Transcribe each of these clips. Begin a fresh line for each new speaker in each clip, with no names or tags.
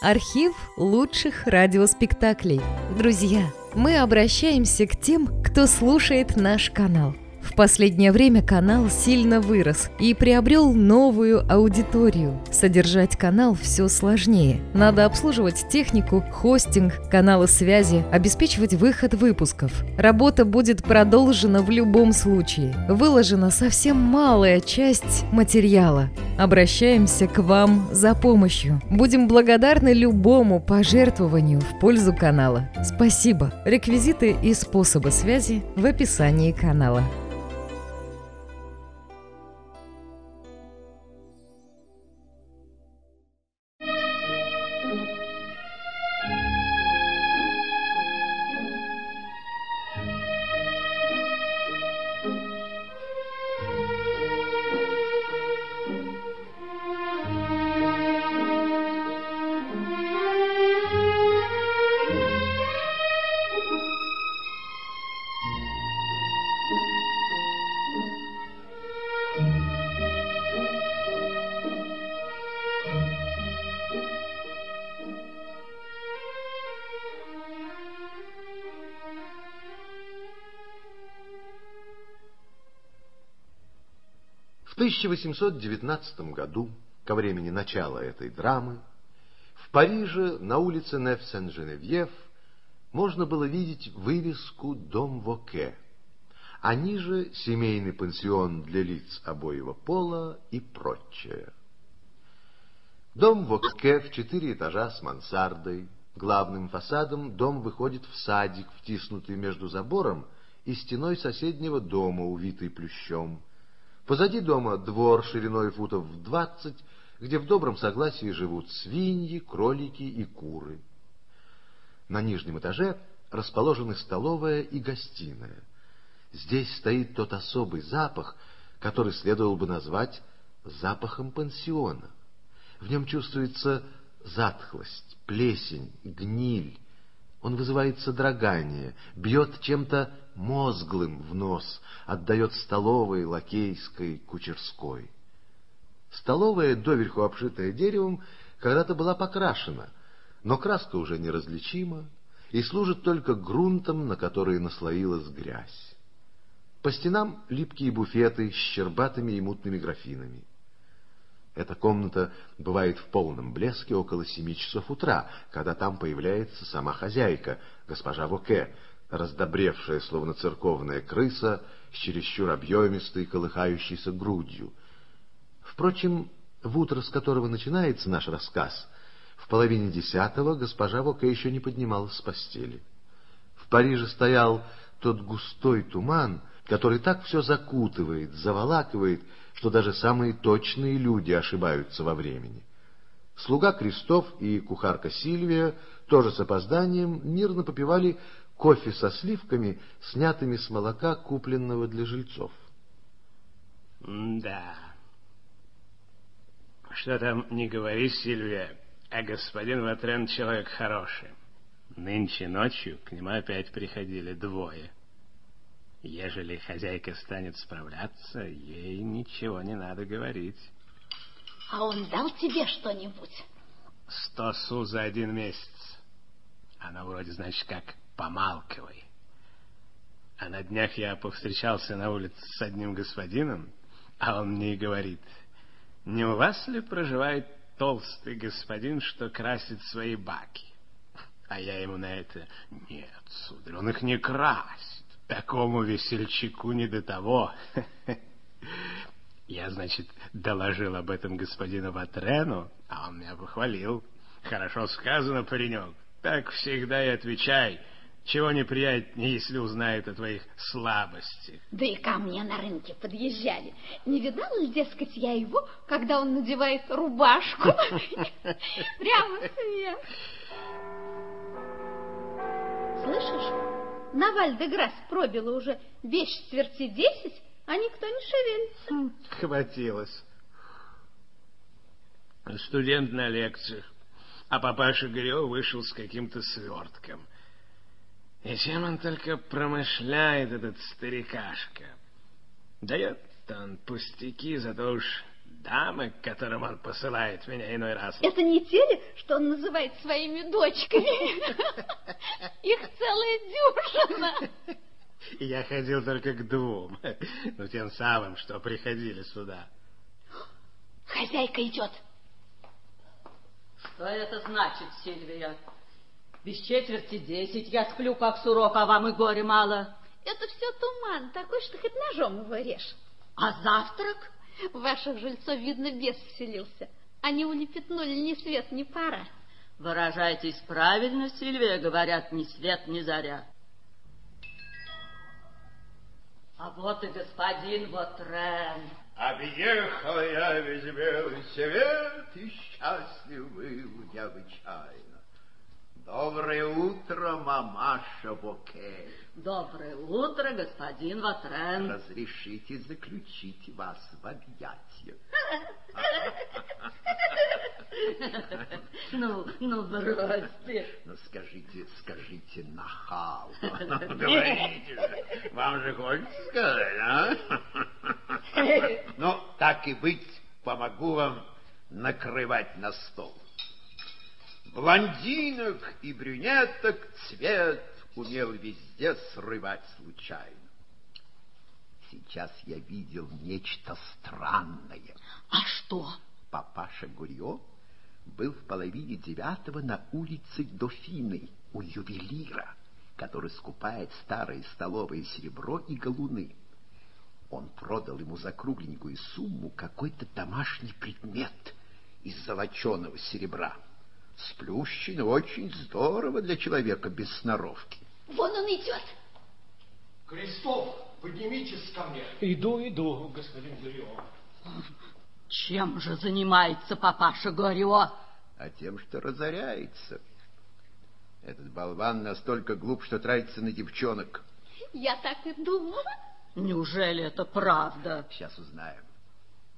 Архив лучших радиоспектаклей. Друзья, мы обращаемся к тем, кто слушает наш канал. В последнее время канал сильно вырос и приобрел новую аудиторию. Содержать канал все сложнее. Надо обслуживать технику, хостинг, каналы связи, обеспечивать выход выпусков. Работа будет продолжена в любом случае. Выложена совсем малая часть материала. Обращаемся к вам за помощью. Будем благодарны любому пожертвованию в пользу канала. Спасибо. Реквизиты и способы связи в описании канала.
1819 году, ко времени начала этой драмы, в Париже на улице Неф-Сен-Женевьев можно было видеть вывеску «Дом Воке», а ниже «Семейный пансион для лиц обоего пола» и прочее. Дом Воке в четыре этажа с мансардой. Главным фасадом дом выходит в садик, втиснутый между забором и стеной соседнего дома, увитый плющом. Позади дома двор шириной футов в двадцать, где в добром согласии живут свиньи, кролики и куры. На нижнем этаже расположены столовая и гостиная. Здесь стоит тот особый запах, который следовало бы назвать запахом пансиона. В нем чувствуется затхлость, плесень, гниль. Он вызывает содрогание, бьет чем-то мозглым в нос, отдает столовой, лакейской, кучерской. Столовая, доверху обшитая деревом, когда-то была покрашена, но краска уже неразличима и служит только грунтом, на который наслоилась грязь. По стенам липкие буфеты с щербатыми и мутными графинами. Эта комната бывает в полном блеске около семи часов утра, когда там появляется сама хозяйка, госпожа Воке, раздобревшая, словно церковная крыса, с чересчур объемистой, колыхающейся грудью. Впрочем, в утро, с которого начинается наш рассказ, в половине десятого госпожа Воке еще не поднималась с постели. В Париже стоял тот густой туман, который так все закутывает, заволакивает, что даже самые точные люди ошибаются во времени. Слуга Крестов и кухарка Сильвия тоже с опозданием мирно попивали кофе со сливками, снятыми с молока, купленного для жильцов.
Да. Что там не говори, Сильвия, а господин Ватрен человек хороший. Нынче ночью к нему опять приходили двое. Ежели хозяйка станет справляться, ей ничего не надо говорить.
А он дал тебе что-нибудь?
Сто су за один месяц. Она вроде, значит, как помалкивай. А на днях я повстречался на улице с одним господином, а он мне и говорит, не у вас ли проживает толстый господин, что красит свои баки? А я ему на это, нет, сударь, он их не красит. Такому весельчаку не до того. Я, значит, доложил об этом господину Ватрену, а он меня похвалил. Хорошо сказано, паренек. Так всегда и отвечай. Чего неприятнее, если узнает о твоих слабостях.
Да и ко мне на рынке подъезжали. Не видала ли, дескать, я его, когда он надевает рубашку? Прямо смех. Слышишь? На Вальдеграсс пробило уже без четверти десять, а никто не шевелится.
Хватилось. Студент на лекциях, а папаша Грё вышел с каким-то свертком. И чем он только промышляет, этот старикашка. Дает он пустяки, зато уж дамы, к которым он посылает меня иной раз.
Это не те ли, что он называет своими дочками? Их целая дюжина.
Я ходил только к двум, ну, тем самым, что приходили сюда.
Хозяйка идет.
Что это значит, Сильвия? Без четверти десять я сплю, как сурок, а вам и горе мало.
Это все туман, такой, что хоть ножом его режь.
А завтрак?
В ваших жильцов, видно, бес вселился. Они улепетнули ни свет, ни пара.
Выражайтесь правильно, Сильвия, говорят, ни свет, ни заря. А вот и господин Вотрен.
Объехал я весь белый свет, и счастлив был необычайно. Доброе утро, мамаша Боке.
Доброе утро, господин Ватрен.
Разрешите заключить вас в объятия.
Ну, ну, бросьте.
Ну, скажите, скажите, нахал. Говорите же, вам же хочется сказать, а? Ну, так и быть, помогу вам накрывать на стол. Блондинок и брюнеток цвет умел везде срывать случайно. Сейчас я видел нечто странное.
А что?
Папаша Гурьо был в половине девятого на улице Дофины у ювелира, который скупает старое столовое серебро и галуны. Он продал ему за кругленькую сумму какой-то домашний предмет из золоченого серебра. Сплющено очень здорово для человека без сноровки.
Вон он идет.
Крестов, поднимитесь ко мне.
Иду, иду, господин Гурио.
Чем же занимается папаша Горио?
А тем, что разоряется. Этот болван настолько глуп, что тратится на девчонок.
Я так и думала.
Неужели это правда?
Сейчас узнаем.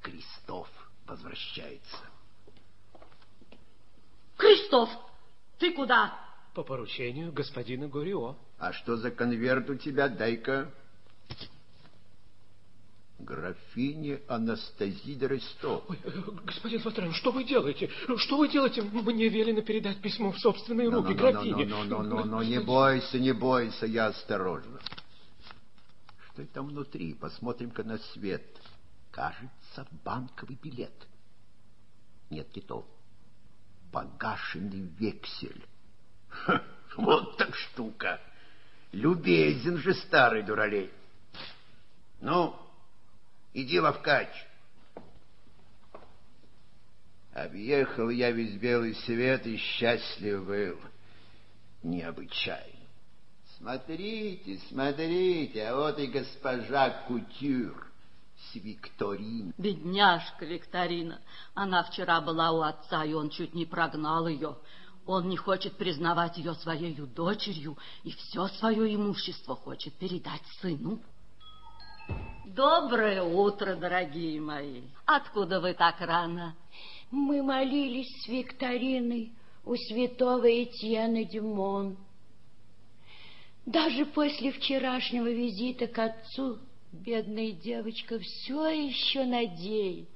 Крестов возвращается.
Кристоф, ты куда?
По поручению господина Горио.
А что за конверт у тебя? Дай-ка. Графиня Анастасия де Ресто.
Ой, господин Ватрен, что вы делаете? Что вы делаете? Мне велено передать письмо в собственные руки,
но,
графине.
Но, но, но, но, но, не бойся, не бойся, я осторожно. Что это там внутри? Посмотрим-ка на свет. Кажется, банковый билет. Нет, не то погашенный вексель. Ха, вот так штука. Любезен же старый дуралей. Ну, иди, Лавкач. Объехал я весь белый свет и счастлив был. Необычайно. Смотрите, смотрите, а вот и госпожа Кутюр с Викториной.
Бедняжка Викторина. Она вчера была у отца, и он чуть не прогнал ее. Он не хочет признавать ее своей дочерью и все свое имущество хочет передать сыну. Доброе утро, дорогие мои. Откуда вы так рано?
Мы молились с Викториной у святого Этьена Дюмон. Даже после вчерашнего визита к отцу Бедная девочка все еще надеется.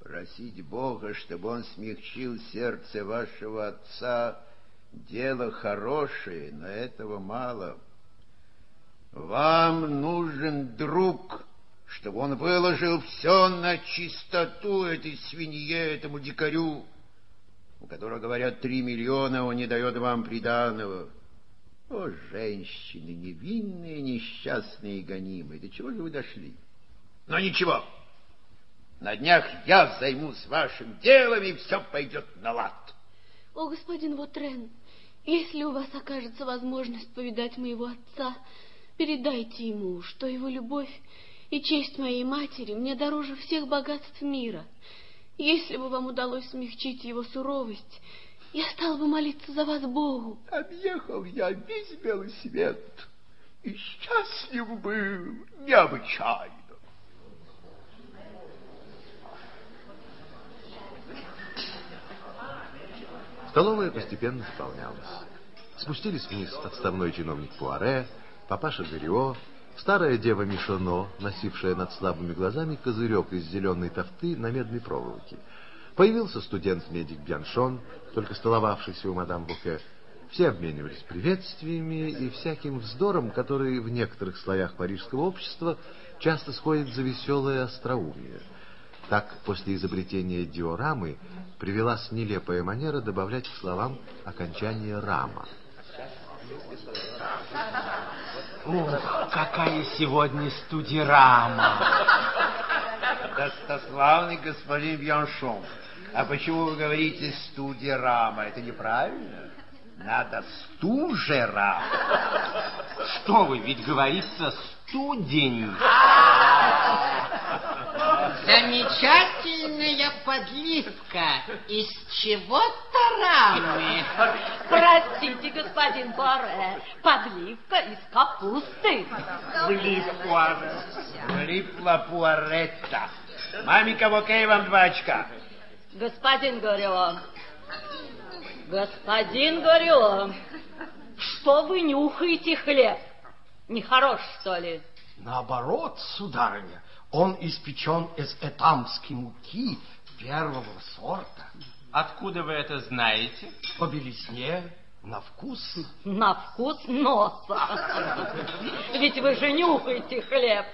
Просить Бога, чтобы он смягчил сердце вашего отца, дело хорошее, но этого мало. Вам нужен друг, чтобы он выложил все на чистоту этой свинье, этому дикарю, у которого, говорят, три миллиона, он не дает вам приданого. О, женщины, невинные, несчастные и гонимые, до чего же вы дошли? Но ничего, на днях я займусь вашим делом, и все пойдет на лад.
О, господин Вотрен, если у вас окажется возможность повидать моего отца, передайте ему, что его любовь и честь моей матери мне дороже всех богатств мира. Если бы вам удалось смягчить его суровость, я стал бы молиться за вас Богу.
Объехал я весь белый свет и счастлив был необычайно.
Столовая постепенно заполнялась. Спустились вниз отставной чиновник Пуаре, папаша Дерио, Старая дева Мишоно, носившая над слабыми глазами козырек из зеленой тофты на медной проволоке. Появился студент-медик Бьяншон, только столовавшийся у мадам Буке. Все обменивались приветствиями и всяким вздором, который в некоторых слоях парижского общества часто сходит за веселое остроумие. Так, после изобретения диорамы привелась нелепая манера добавлять к словам окончание «рама».
Ух, какая сегодня студирама!
Достославный господин Бьяншон, а почему вы говорите студирама? Это неправильно. Надо стужера.
Что вы, ведь говорится студень.
Замечательная подливка из чего-то рамы.
Простите, господин Боре, подливка из капусты.
Влипла. Влипла пуаретта. Маменька, окей вам два очка.
Господин Горио, господин Горио, что вы нюхаете хлеб? Нехорош, что ли?
Наоборот, сударыня, он испечен из этамской муки первого сорта.
Откуда вы это знаете?
По белизне, на вкус.
На вкус носа. Ведь вы же нюхаете хлеб.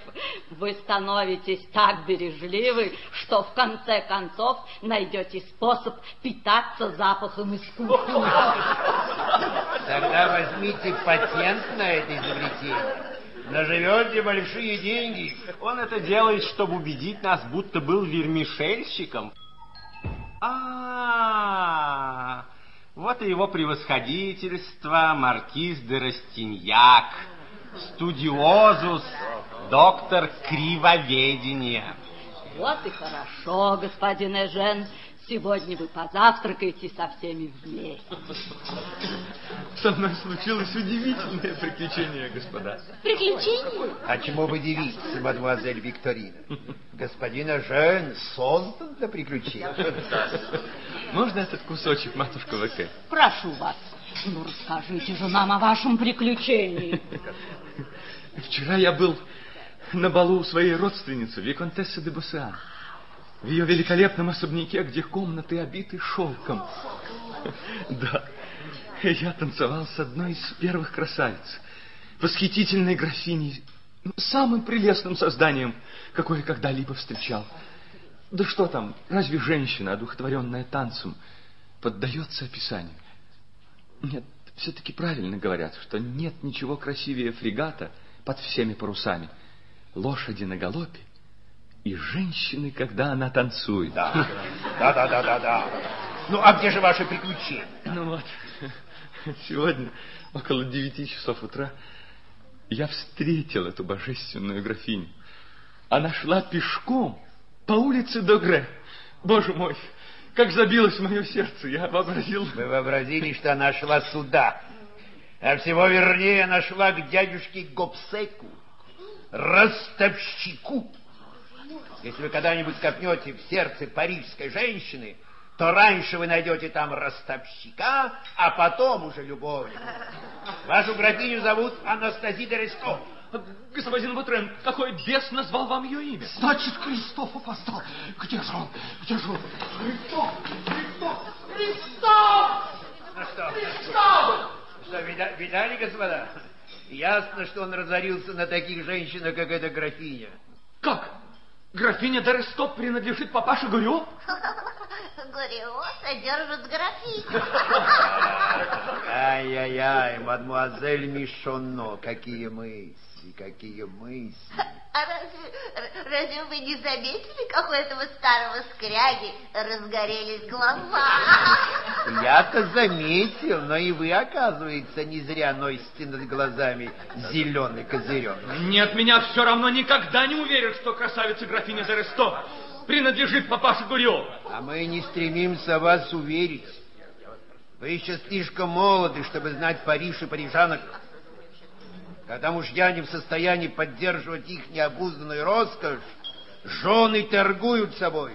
Вы становитесь так бережливы, что в конце концов найдете способ питаться запахом из кухни.
Тогда возьмите патент на это изобретение. Наживете большие деньги.
Он это делает, чтобы убедить нас, будто был вермишельщиком. А, вот и его превосходительство маркиз де Растиньяк, студиозус, доктор кривоведения.
Вот и хорошо, господин Эжен. Сегодня вы позавтракаете со всеми вместе.
Со мной случилось удивительное приключение, господа.
Приключение?
А чему вы дивитесь, мадемуазель Викторина? Господин Жен создан для приключений.
Можно этот кусочек, матушка ВК?
Прошу вас, ну расскажите же нам о вашем приключении.
Вчера я был на балу у своей родственницы, Виконтессы де Боссан. В ее великолепном особняке, где комнаты обиты шелком. Да, я танцевал с одной из первых красавиц, восхитительной графиней, самым прелестным созданием, какое когда-либо встречал. Да что там, разве женщина, одухотворенная танцем, поддается описанию? Нет, все-таки правильно говорят, что нет ничего красивее фрегата под всеми парусами, лошади на галопе и женщины, когда она танцует.
Да, да, да, да, да, да. Ну, а где же ваши приключения?
Ну вот, сегодня около девяти часов утра я встретил эту божественную графиню. Она шла пешком по улице Догре. Боже мой, как забилось мое сердце, я вообразил...
Вы вообразили, что она шла сюда, а всего вернее она шла к дядюшке Гобсеку, ростовщику. Если вы когда-нибудь копнете в сердце парижской женщины, то раньше вы найдете там ростовщика, а потом уже любовника. Вашу графиню зовут Анастасия Дерестов.
Господин Бутрен, какой бес назвал вам ее имя?
Значит, Кристоф опоздал. Где же он? Где же он? Кристоф! Кристоф! Кристоф!
Ну что?
Кристоф!
Что, вида- видали, господа? Ясно, что он разорился на таких женщинах, как эта графиня.
Как? Графиня Дорестоп принадлежит папаше Гурю?
Гурио содержит графиню.
Ай-яй-яй, мадмуазель Мишоно, какие мысли, какие мысли.
А разве, разве вы не заметили, как у этого старого скряги разгорелись глаза?
Я-то заметил, но и вы, оказывается, не зря носите над глазами зеленый козырек.
Нет, меня все равно никогда не уверят, что красавица графиня Дорестоп принадлежит папаше Гурю.
А мы не стремимся вас уверить. Вы еще слишком молоды, чтобы знать Париж и парижанок. Когда мужья не в состоянии поддерживать их необузданную роскошь, жены торгуют собой.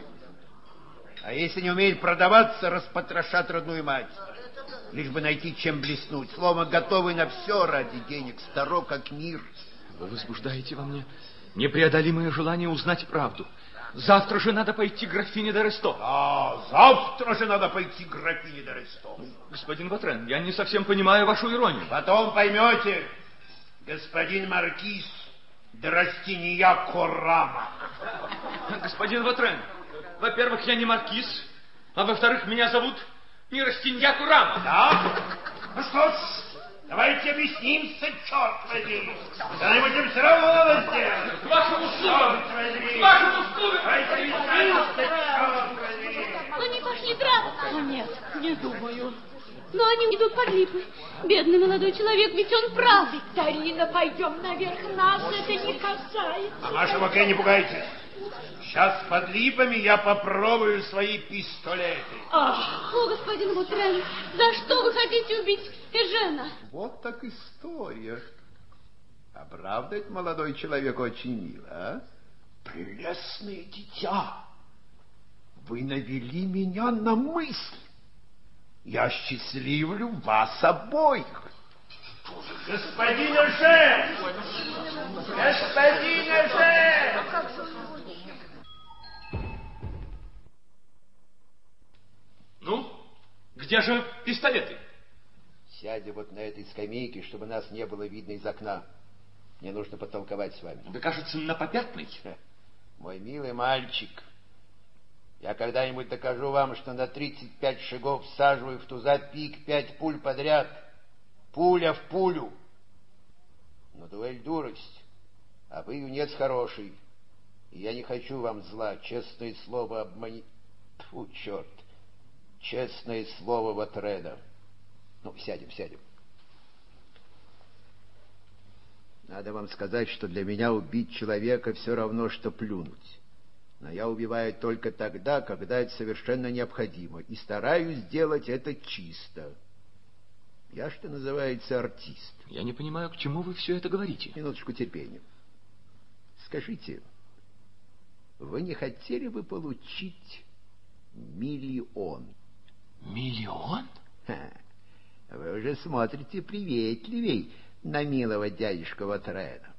А если не умеют продаваться, распотрошат родную мать. Лишь бы найти чем блеснуть. Словом, готовы на все ради денег, старо как мир.
Вы возбуждаете во мне непреодолимое желание узнать правду. Завтра же надо пойти к графине Доресто.
А, завтра же надо пойти к графине Доресто.
Господин Ватрен, я не совсем понимаю вашу иронию.
Потом поймете, господин Маркиз Драстинья Корама.
Господин Ватрен, во-первых, я не Маркиз, а во-вторых, меня зовут не Растинья Курама.
Да? Ну что ж, давайте объяснимся, черт возьми. Когда-нибудь им все равно надо сделать.
К вашим услугам! К вашим услугам!
Давайте объяснимся, черт возьми.
Они пошли драться. О, нет, не думаю. Но они идут под липы. Бедный молодой человек, ведь он прав.
Викторина, пойдем наверх, нас это не касается.
А вашего К не пугайтесь. Сейчас под липами я попробую свои пистолеты.
Ах, о, господин Бутрен, за что вы хотите убить Эжена?
Вот так история. А правда это молодой человек очень мил, а? Прелестное дитя, вы навели меня на мысль. Я счастливлю вас обоих. Господин Эжен! Господин Эжен!
Ну, где же пистолеты?
Сядем вот на этой скамейке, чтобы нас не было видно из окна. Мне нужно потолковать с вами.
Вы, кажется, на попятной.
Мой милый мальчик, я когда-нибудь докажу вам, что на 35 шагов всаживаю в туза пик пять пуль подряд. Пуля в пулю. Но дуэль дурость, а вы юнец хороший. И я не хочу вам зла, честное слово обмани... Фу, черт. Честное слово Ватреда. Ну, сядем, сядем. Надо вам сказать, что для меня убить человека все равно, что плюнуть. Но я убиваю только тогда, когда это совершенно необходимо, и стараюсь сделать это чисто. Я, что называется, артист.
Я не понимаю, к чему вы все это говорите.
Минуточку терпения. Скажите, вы не хотели бы получить миллион?
Миллион?
Ха, вы уже смотрите приветливей на милого дядюшку Ватрена.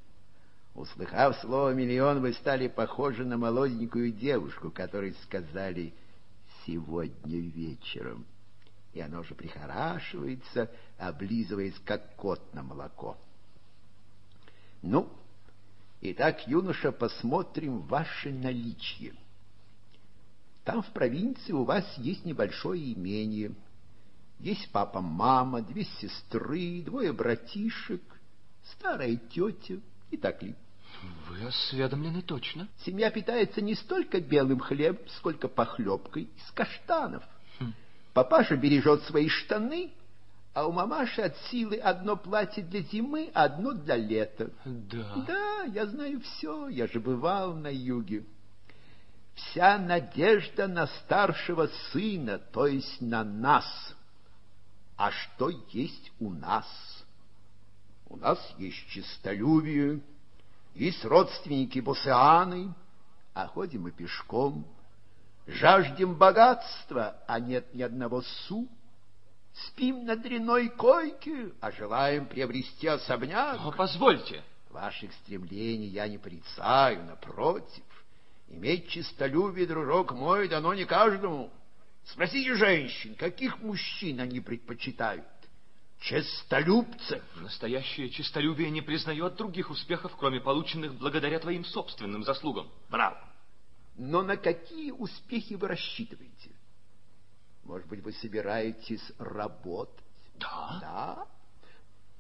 Услыхав слово «миллион», вы стали похожи на молоденькую девушку, которой сказали «сегодня вечером». И она уже прихорашивается, облизываясь, как кот на молоко. Ну, итак, юноша, посмотрим ваше наличие. Там, в провинции, у вас есть небольшое имение. Есть папа-мама, две сестры, двое братишек, старая тетя и так ли.
Вы осведомлены точно.
Семья питается не столько белым хлебом, сколько похлебкой из каштанов.
Хм.
Папаша бережет свои штаны, а у мамаши от силы одно платье для зимы, а одно для лета.
Да.
Да, я знаю все, я же бывал на юге. Вся надежда на старшего сына, то есть на нас. А что есть у нас? У нас есть честолюбие, есть родственники Босианы, а ходим мы пешком. Жаждем богатства, а нет ни одного су. Спим на дряной койке, а желаем приобрести особняк.
Но позвольте.
Ваших стремлений я не порицаю, напротив. Иметь честолюбие, дружок мой, дано не каждому. Спросите женщин, каких мужчин они предпочитают? Честолюбцев.
Настоящее честолюбие не признает других успехов, кроме полученных благодаря твоим собственным заслугам.
Браво. Но на какие успехи вы рассчитываете? Может быть, вы собираетесь работать?
Да.
Да.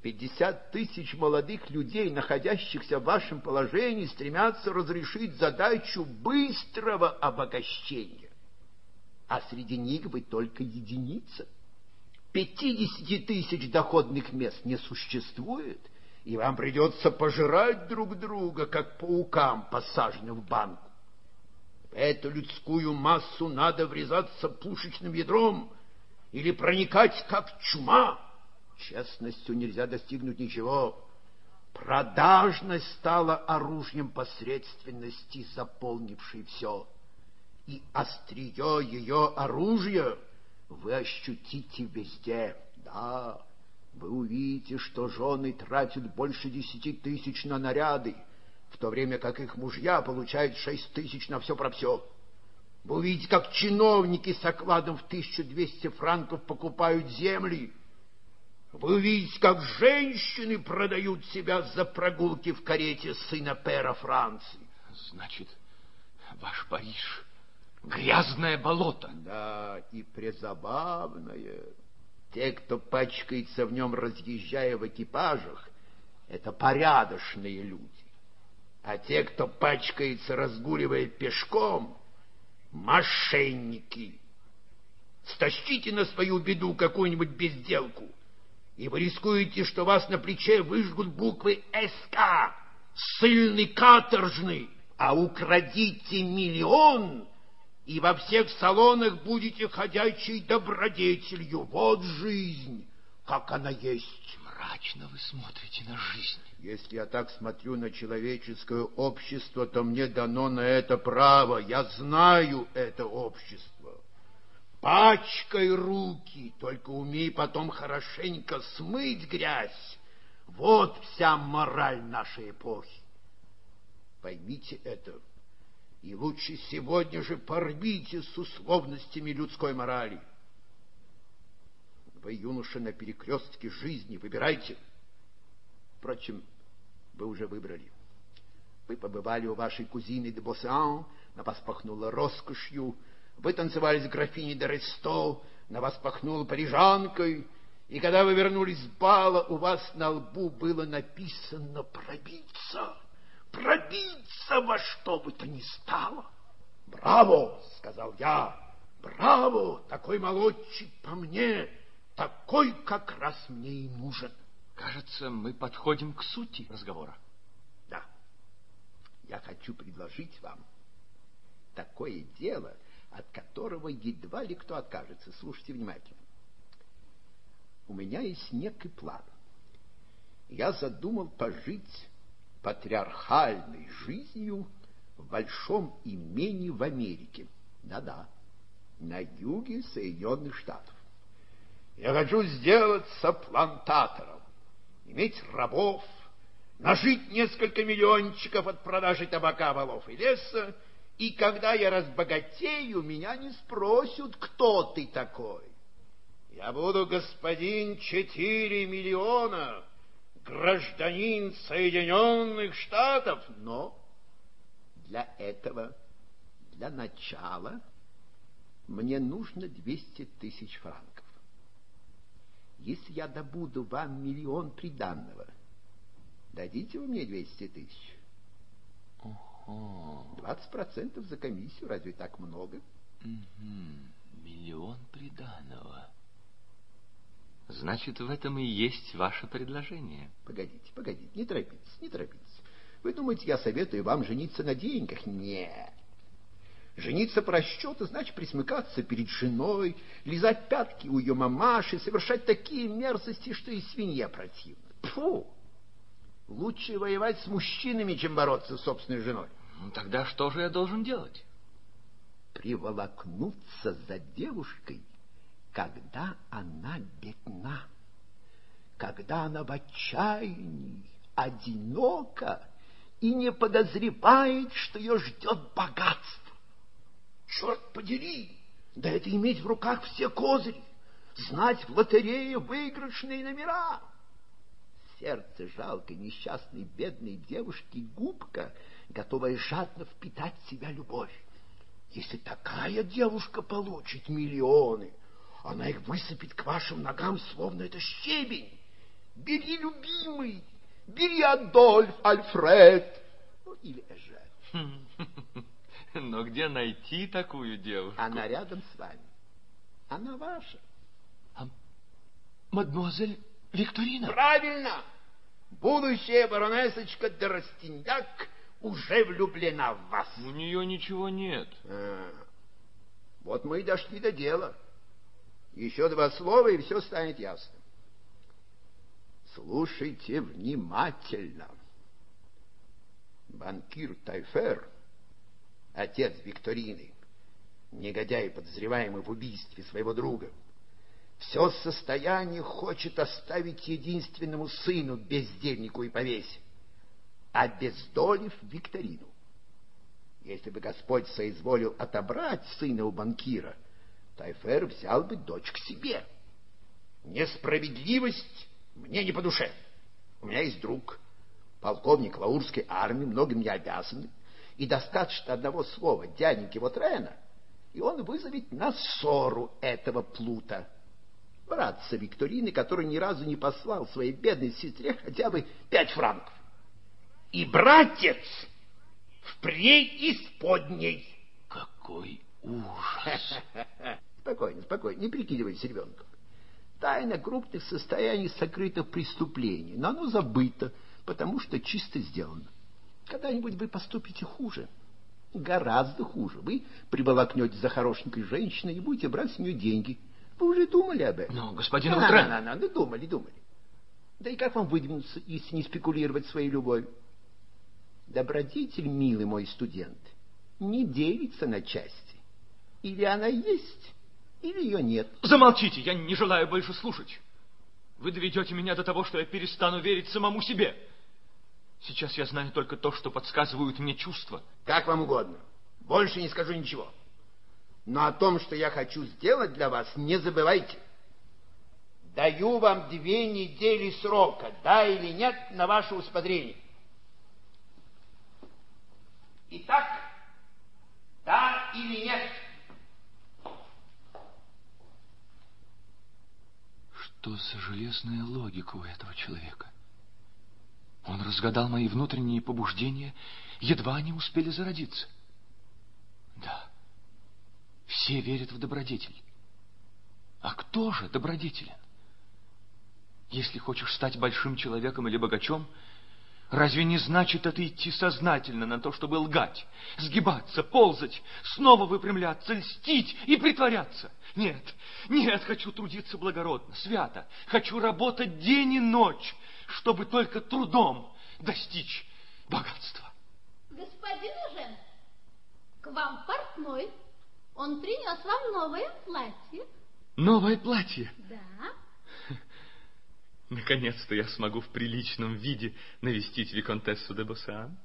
Пятьдесят тысяч молодых людей, находящихся в вашем положении, стремятся разрешить задачу быстрого обогащения. А среди них вы только единица. Пятидесяти тысяч доходных мест не существует, и вам придется пожирать друг друга, как паукам, посаженным в банку. В эту людскую массу надо врезаться пушечным ядром или проникать, как чума. Честностью нельзя достигнуть ничего. Продажность стала оружием посредственности, заполнившей все. И острие ее оружия вы ощутите везде. Да, вы увидите, что жены тратят больше десяти тысяч на наряды, в то время как их мужья получают шесть тысяч на все про все. Вы увидите, как чиновники с окладом в 1200 франков покупают земли. Вы увидите, как женщины продают себя за прогулки в карете сына пера Франции.
Значит, ваш Париж — грязное болото.
Да, и презабавное. Те, кто пачкается в нем, разъезжая в экипажах, это порядочные люди. А те, кто пачкается, разгуливая пешком, мошенники. Стащите на свою беду какую-нибудь безделку, и вы рискуете, что вас на плече выжгут буквы «СК», ссыльный каторжный, а украдите миллион, и во всех салонах будете ходячей добродетелью. Вот жизнь, как она есть.
Мрачно вы смотрите на жизнь.
Если я так смотрю на человеческое общество, то мне дано на это право. Я знаю это общество. Пачкай руки, только умей потом хорошенько смыть грязь. Вот вся мораль нашей эпохи. Поймите это, и лучше сегодня же порвите с условностями людской морали. Вы, юноша, на перекрестке жизни выбирайте. Впрочем, вы уже выбрали. Вы побывали у вашей кузины де Боссан, на вас пахнуло роскошью. Вы танцевали с графиней де Ресто, на вас пахнуло парижанкой. И когда вы вернулись с бала, у вас на лбу было написано «пробиться» пробиться во что бы то ни стало. «Браво!» — сказал я. «Браво! Такой молодчик по мне, такой как раз мне и нужен».
Кажется, мы подходим к сути разговора.
Да. Я хочу предложить вам такое дело, от которого едва ли кто откажется. Слушайте внимательно. У меня есть некий план. Я задумал пожить патриархальной жизнью в большом имении в Америке. Да-да, на юге Соединенных Штатов. Я хочу сделаться плантатором, иметь рабов, нажить несколько миллиончиков от продажи табака, волов и леса, и когда я разбогатею, меня не спросят, кто ты такой. Я буду господин четыре миллиона, гражданин Соединенных Штатов, но для этого, для начала, мне нужно 200 тысяч франков. Если я добуду вам миллион приданного, дадите вы мне 200 тысяч? Двадцать процентов за комиссию, разве так много?
Угу. Миллион приданного. Значит, в этом и есть ваше предложение.
Погодите, погодите, не торопитесь, не торопитесь. Вы думаете, я советую вам жениться на деньгах? Нет. Жениться по расчету значит присмыкаться перед женой, лизать пятки у ее мамаши, совершать такие мерзости, что и свинья противна. Фу! Лучше воевать с мужчинами, чем бороться с собственной женой.
Ну, тогда что же я должен делать?
Приволокнуться за девушкой когда она бедна, когда она в отчаянии, одинока и не подозревает, что ее ждет богатство. Черт подери! Да это иметь в руках все козыри, знать в лотерее выигрышные номера. Сердце жалкой, несчастной, бедной девушки губка, готовая жадно впитать в себя любовь. Если такая девушка получит миллионы, она их высыпет к вашим ногам, словно это щебень. Бери, любимый, бери, Адольф, Альфред, ну, или Эжен.
Но где найти такую девушку?
Она рядом с вами. Она ваша.
А мадемуазель Викторина?
Правильно. Будущая баронесочка де Растиньяк уже влюблена в вас.
У нее ничего нет.
А, вот мы и дошли до дела. Еще два слова, и все станет ясно. Слушайте внимательно. Банкир Тайфер, отец Викторины, негодяй, подозреваемый в убийстве своего друга, все состояние хочет оставить единственному сыну, бездельнику и повесе, обездолив Викторину. Если бы Господь соизволил отобрать сына у банкира, Тайфер взял бы дочь к себе. Несправедливость мне не по душе. У меня есть друг, полковник Лаурской армии, многим не обязанный, и достаточно одного слова дяденьки Вотрена, и он вызовет на ссору этого плута братца Викторины, который ни разу не послал своей бедной сестре хотя бы пять франков. И братец в преисподней.
Какой ужас!
Спокойно, спокойно, не прикидывайся ребенком. Тайна крупных состояний сокрыта в преступлении, но оно забыто, потому что чисто сделано. Когда-нибудь вы поступите хуже, гораздо хуже. Вы приволокнете за хорошенькой женщиной и будете брать с нее деньги. Вы уже думали об этом?
Ну, господин
а,
Утрен...
Да, да, да, думали, думали. Да и как вам выдвинуться, если не спекулировать своей любовью? Добродетель, милый мой студент, не делится на части. Или она есть, или ее нет.
Замолчите, я не желаю больше слушать. Вы доведете меня до того, что я перестану верить самому себе. Сейчас я знаю только то, что подсказывают мне чувства.
Как вам угодно. Больше не скажу ничего. Но о том, что я хочу сделать для вас, не забывайте. Даю вам две недели срока, да или нет, на ваше усмотрение. Итак, да или нет?
Что за железная логика у этого человека? Он разгадал мои внутренние побуждения, едва они успели зародиться. Да, все верят в добродетель. А кто же добродетелен? Если хочешь стать большим человеком или богачом, разве не значит это идти сознательно на то, чтобы лгать, сгибаться, ползать, снова выпрямляться, льстить и притворяться? Нет, нет, хочу трудиться благородно, свято, хочу работать день и ночь, чтобы только трудом достичь богатства.
Господин Жен, к вам портной. Он принес вам новое платье.
Новое платье?
Да.
Наконец-то я смогу в приличном виде навестить Виконтессу де Боссан.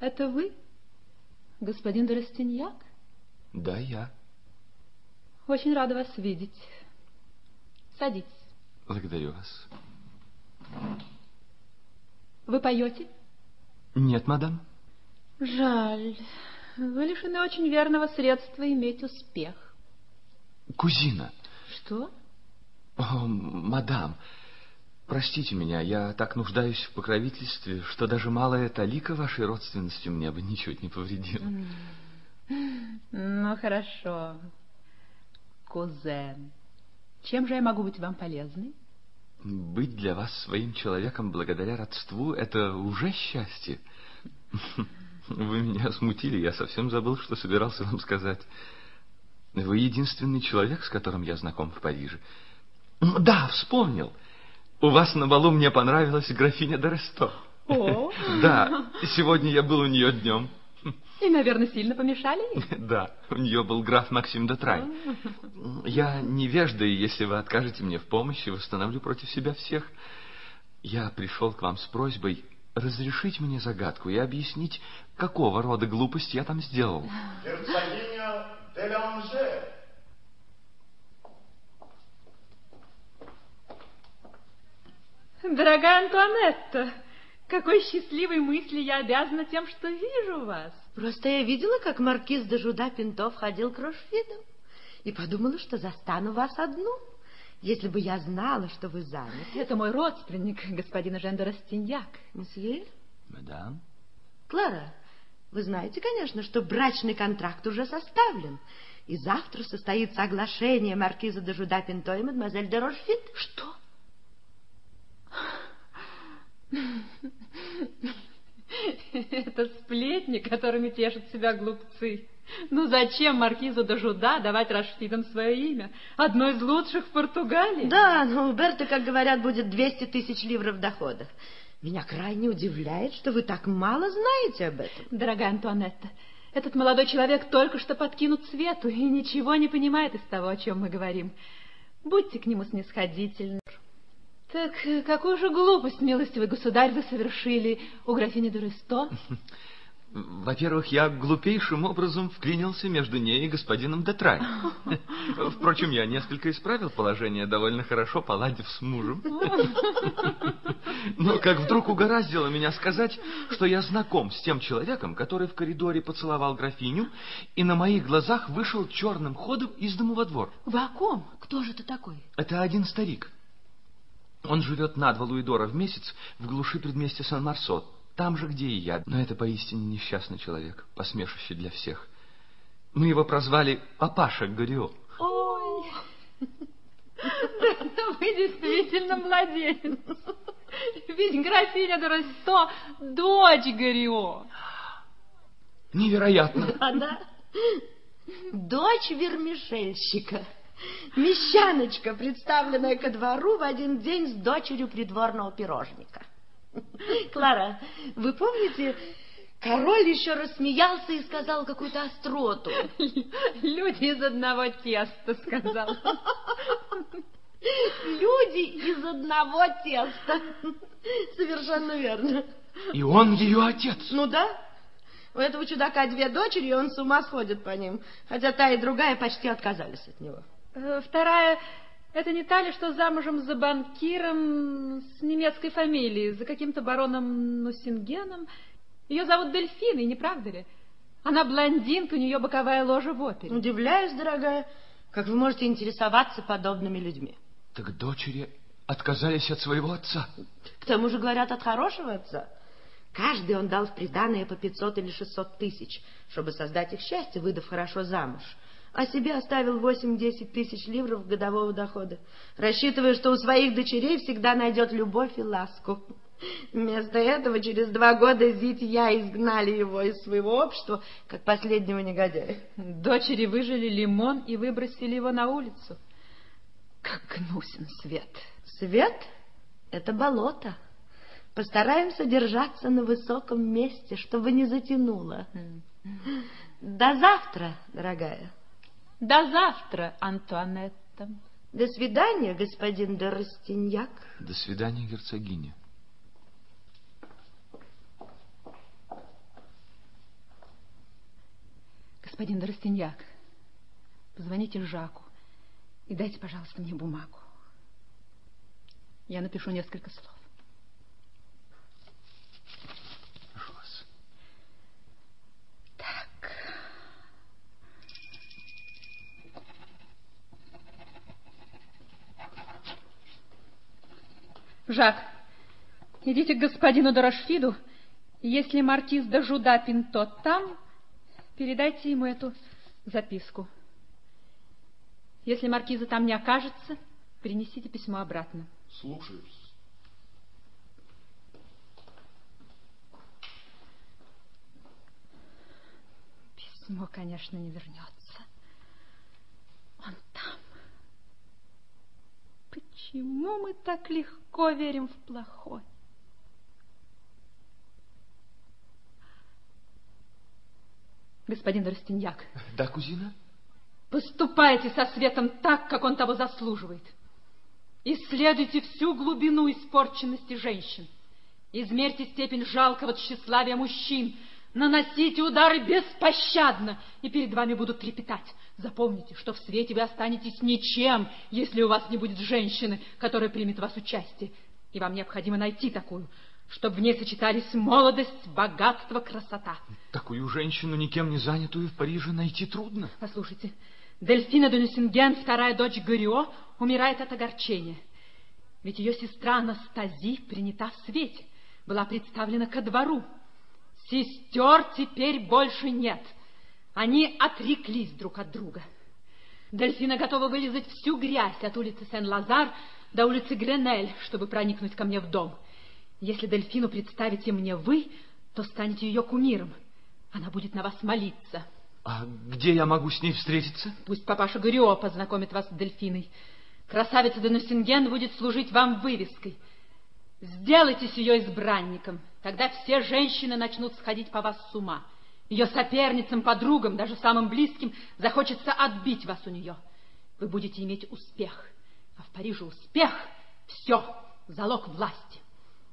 Это вы, господин Доростиньяк?
Да, я.
Очень рада вас видеть. Садитесь.
Благодарю вас.
Вы поете?
Нет, мадам.
Жаль. Вы лишены очень верного средства иметь успех.
Кузина.
Что?
О, мадам, Простите меня, я так нуждаюсь в покровительстве, что даже малая талика вашей родственности мне бы ничуть не повредила.
Ну, хорошо. Кузен, чем же я могу быть вам полезной?
Быть для вас своим человеком благодаря родству — это уже счастье. Вы меня смутили, я совсем забыл, что собирался вам сказать. Вы единственный человек, с которым я знаком в Париже. Да, вспомнил. — у вас на балу мне понравилась графиня Доресто.
О!
Да, сегодня я был у нее днем.
И, наверное, сильно помешали ей?
Да, у нее был граф Максим де Трай. Я невежда, и если вы откажете мне в помощи, восстановлю против себя всех. Я пришел к вам с просьбой разрешить мне загадку и объяснить, какого рода глупость я там сделал.
Герцогиня де
Дорогая Антуанетта, какой счастливой мысли я обязана тем, что вижу вас.
Просто я видела, как маркиз де Жуда Пинто входил к Рошфиду и подумала, что застану вас одну, если бы я знала, что вы заняты.
Это мой родственник, господин Жен де Растиньяк.
Месье?
Мадам?
Клара, вы знаете, конечно, что брачный контракт уже составлен, и завтра состоится оглашение маркиза де Жуда Пинто и мадемуазель де Рошфит.
Что? Это сплетни, которыми тешат себя глупцы. Ну зачем маркизу де Жуда давать Рашфидам свое имя? Одно из лучших в Португалии.
Да, но у Берта, как говорят, будет 200 тысяч ливров дохода. Меня крайне удивляет, что вы так мало знаете об этом.
Дорогая Антуанетта, этот молодой человек только что подкинут свету и ничего не понимает из того, о чем мы говорим. Будьте к нему снисходительны. Так э, какую же глупость, милостивый государь, вы совершили у графини де Ресто?
Во-первых, я глупейшим образом вклинился между ней и господином Детрай. Впрочем, я несколько исправил положение, довольно хорошо поладив с мужем. Но как вдруг угораздило меня сказать, что я знаком с тем человеком, который в коридоре поцеловал графиню и на моих глазах вышел черным ходом из дому во двор.
Вы о ком? Кто же это такой?
Это один старик. Он живет на два луидора в месяц в глуши предместья Сан-Марсо, там же, где и я. Но это поистине несчастный человек, посмешище для всех. Мы его прозвали Папаша Горио.
Ой, вы действительно младенец. Ведь графиня де Ресто – дочь Горио.
Невероятно.
Да, да. Дочь вермишельщика. Мещаночка, представленная ко двору в один день с дочерью придворного пирожника. Клара, вы помните, король еще рассмеялся и сказал какую-то остроту.
Люди из одного теста, сказал.
Люди из одного теста. Совершенно верно.
И он ее отец.
Ну да. У этого чудака две дочери, и он с ума сходит по ним. Хотя та и другая почти отказались от него.
Э, вторая, это не та ли, что замужем за банкиром с немецкой фамилией, за каким-то бароном Нусингеном? Ее зовут Дельфиной, не правда ли? Она блондинка, у нее боковая ложа в опере.
Удивляюсь, дорогая, как вы можете интересоваться подобными людьми.
Так дочери отказались от своего отца.
К тому же, говорят, от хорошего отца. Каждый он дал в приданое по 500 или 600 тысяч, чтобы создать их счастье, выдав хорошо замуж. А себе оставил 8-10 тысяч ливров годового дохода, рассчитывая, что у своих дочерей всегда найдет любовь и ласку. Вместо этого через два года Зить я изгнали его из своего общества, как последнего негодяя.
Дочери выжили лимон и выбросили его на улицу. Как гнусен свет.
Свет — это болото. Постараемся держаться на высоком месте, чтобы не затянуло. До завтра, дорогая.
До завтра, Антуанетта.
До свидания, господин де Растиньяк.
До свидания, герцогиня.
Господин де Растиньяк, позвоните Жаку и дайте, пожалуйста, мне бумагу. Я напишу несколько слов. Жак, идите к господину Дорошфиду. Если маркиз де Жуда Пинто там, передайте ему эту записку. Если маркиза там не окажется, принесите письмо обратно.
Слушаюсь.
Письмо, конечно, не вернется. Он там. Почему мы так легко верим в плохое? Господин Растиньяк.
Да, кузина?
Поступайте со светом так, как он того заслуживает. Исследуйте всю глубину испорченности женщин. Измерьте степень жалкого тщеславия мужчин. Наносите удары беспощадно, и перед вами будут трепетать. Запомните, что в свете вы останетесь ничем, если у вас не будет женщины, которая примет в вас участие. И вам необходимо найти такую, чтобы в ней сочетались молодость, богатство, красота.
Такую женщину, никем не занятую в Париже, найти трудно.
Послушайте, Дельфина де Нюсинген, вторая дочь Горио, умирает от огорчения. Ведь ее сестра Анастази принята в свете, была представлена ко двору. Сестер теперь больше нет. Они отреклись друг от друга. Дельфина готова вылезать всю грязь от улицы Сен-Лазар до улицы Гренель, чтобы проникнуть ко мне в дом. Если Дельфину представите мне вы, то станете ее кумиром. Она будет на вас молиться.
А где я могу с ней встретиться?
Пусть папаша Горио познакомит вас с Дельфиной. Красавица де Нусинген будет служить вам вывеской. Сделайтесь ее избранником, тогда все женщины начнут сходить по вас с ума. Ее соперницам, подругам, даже самым близким захочется отбить вас у нее. Вы будете иметь успех. А в Париже успех — все, залог власти.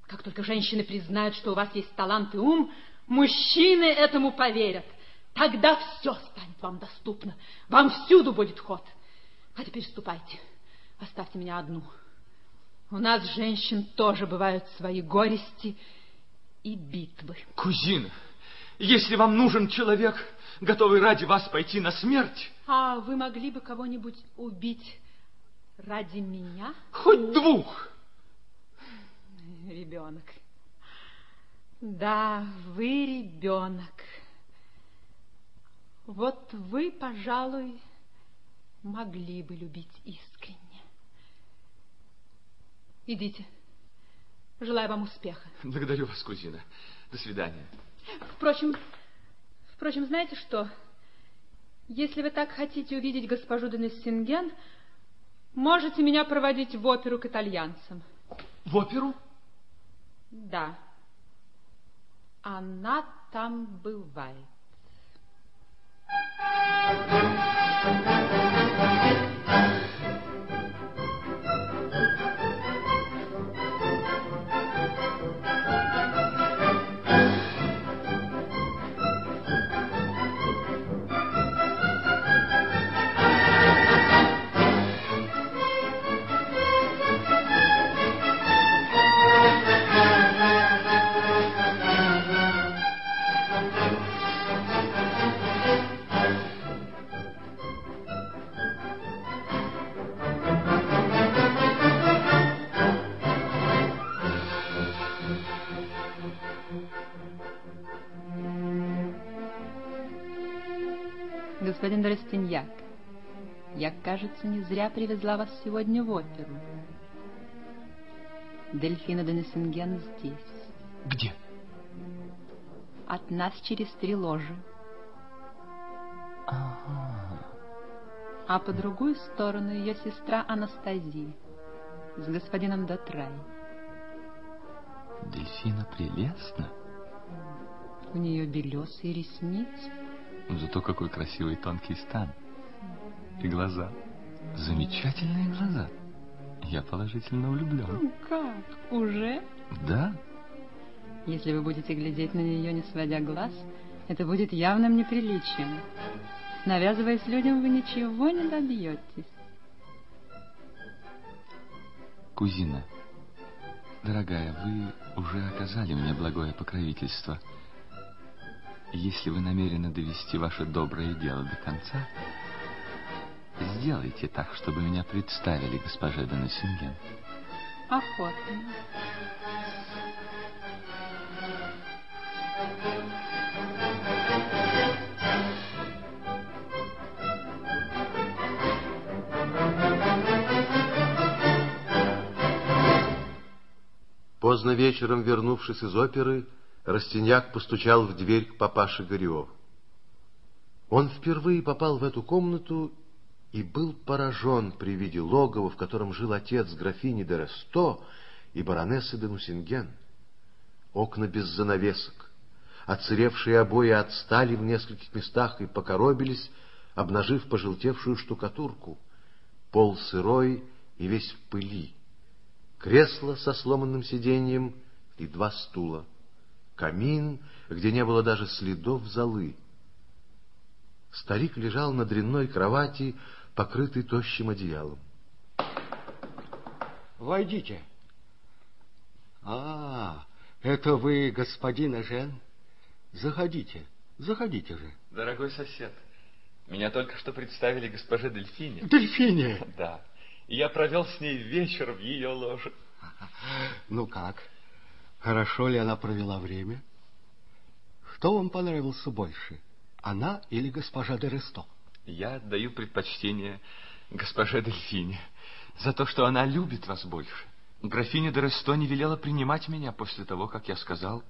Как только женщины признают, что у вас есть талант и ум, мужчины этому поверят. Тогда все станет вам доступно. Вам всюду будет ход. А теперь ступайте. Оставьте меня одну. У нас, женщин, тоже бывают свои горести и битвы.
Кузина, если вам нужен человек, готовый ради вас пойти на смерть...
А вы могли бы кого-нибудь убить ради меня?
Хоть двух.
Ребенок. Да, вы ребенок. Вот вы, пожалуй, могли бы любить искренне. Идите. Желаю вам успеха.
Благодарю вас, кузина. До свидания.
Впрочем, впрочем, знаете что? Если вы так хотите увидеть госпожу Денессинген, можете меня проводить в оперу к итальянцам.
В оперу?
Да. Она там бывает. господин Растиньяк, я, кажется, не зря привезла вас сегодня в оперу. Дельфина де Нессенген здесь.
Где?
От нас через три ложи.
Ага.
А по другую сторону ее сестра Анастазия с господином Дотрай.
Дельфина прелестна.
У нее белесые ресницы.
Зато какой красивый тонкий стан. И глаза. Замечательные глаза. Я положительно влюблен.
Как? Уже?
Да.
Если вы будете глядеть на нее, не сводя глаз, это будет явным неприличием. Навязываясь людям, вы ничего не добьетесь.
Кузина, дорогая, вы уже оказали мне благое покровительство — если вы намерены довести ваше доброе дело до конца, сделайте так, чтобы меня представили госпоже Доносинген.
Охотно.
Поздно вечером, вернувшись из оперы, Растиньяк постучал в дверь к папаше Горио. Он впервые попал в эту комнату и был поражен при виде логова, в котором жил отец графини де Ресто и баронессы де Нусинген. Окна без занавесок, отсыревшие обои отстали в нескольких местах и покоробились, обнажив пожелтевшую штукатурку. Пол сырой и весь в пыли. Кресло со сломанным сиденьем и два стула камин, где не было даже следов золы. Старик лежал на дрянной кровати, покрытый тощим одеялом.
Войдите.
А, это вы, господин Эжен? Заходите, заходите же.
Дорогой сосед, меня только что представили госпоже Дельфине.
Дельфине?
Да. И я провел с ней вечер в ее ложе.
Ну как? Хорошо ли она провела время? Что вам понравился больше, она или госпожа де Ресто?
Я отдаю предпочтение госпоже Дельфине за то, что она любит вас больше. Графиня де Ресто не велела принимать меня после того, как я сказал,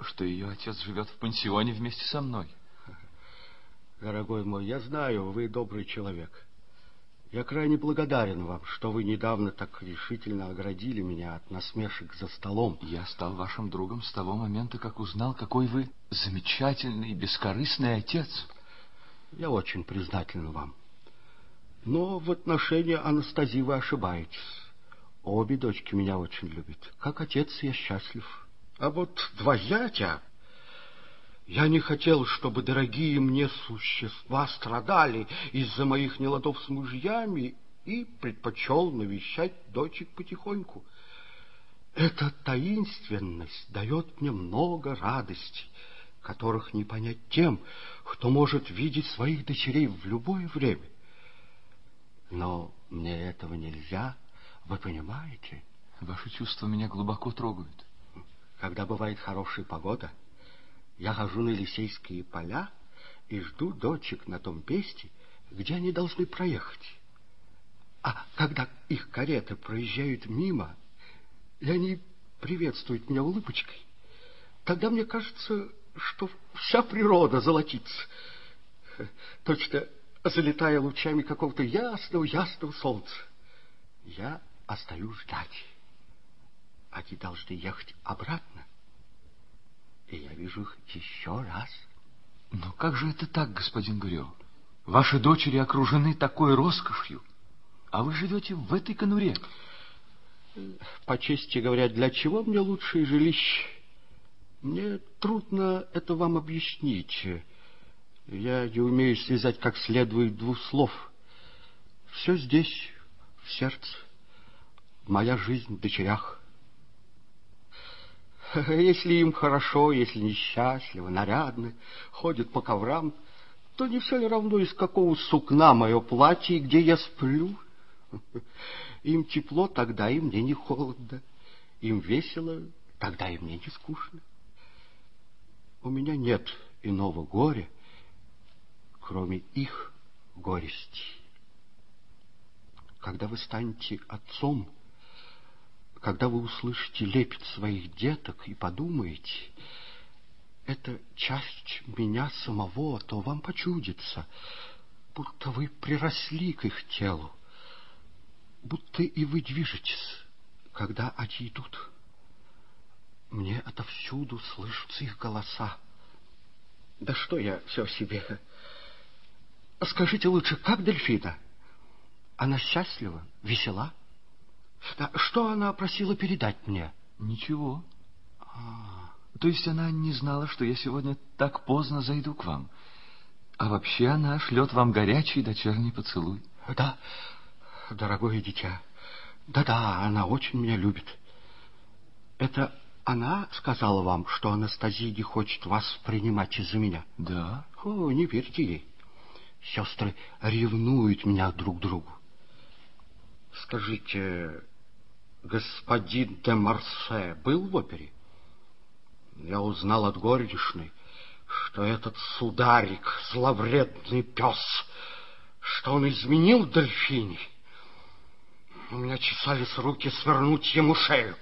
что ее отец живет в пансионе вместе со мной.
Дорогой мой, я знаю, вы добрый человек. Я крайне благодарен вам, что вы недавно так решительно оградили меня от насмешек за столом.
Я стал вашим другом с того момента, как узнал, какой вы замечательный, бескорыстный отец.
Я очень признателен вам. Но в отношении Анастазии вы ошибаетесь. Обе дочки меня очень любят. Как отец я счастлив. А вот два зятя... Я не хотел, чтобы дорогие мне существа страдали из-за моих неладов с мужьями и предпочел навещать дочек потихоньку. Эта таинственность дает мне много радостей, которых не понять тем, кто может видеть своих дочерей в любое время. Но мне этого нельзя, вы понимаете?
Ваши чувства меня глубоко трогают.
Когда бывает хорошая погода, я хожу на Елисейские поля и жду дочек на том месте, где они должны проехать. А когда их кареты проезжают мимо, и они приветствуют меня улыбочкой, тогда мне кажется, что вся природа золотится. Точно залетая лучами какого-то ясного-ясного солнца. Я остаюсь ждать. Они должны ехать обратно. И я вижу их еще раз.
Но как же это так, господин Гурё? Ваши дочери окружены такой роскошью, а вы живете в этой конуре.
По чести говоря, для чего мне лучшее жилище? Мне трудно это вам объяснить. Я не умею связать как следует двух слов. Все здесь, в сердце. Моя жизнь в дочерях. Если им хорошо, если несчастливы, нарядны, ходят по коврам, то не все ли равно, из какого сукна мое платье и где я сплю? Им тепло, тогда и мне не холодно. Им весело, тогда и мне не скучно. У меня нет иного горя, кроме их горести. Когда вы станете отцом, когда вы услышите лепет своих деток и подумаете, это часть меня самого, то вам почудится, будто вы приросли к их телу, будто и вы движетесь, когда они идут. Мне отовсюду слышатся их голоса. Да что я все себе? Скажите лучше, как Дельфина? Она счастлива, весела? Да, что она просила передать мне?
Ничего. А, то есть она не знала, что я сегодня так поздно зайду к вам. А вообще она шлет вам горячий дочерний поцелуй.
Да, дорогое дитя. Да-да, она очень меня любит. Это она сказала вам, что Анастасия не хочет вас принимать из-за меня?
Да.
О, не верьте ей. Сестры ревнуют меня друг к другу. Скажите, господин де Марсе был в опере? Я узнал от горничной, что этот сударик — зловредный пес, что он изменил дельфине. У меня чесались руки свернуть ему шею.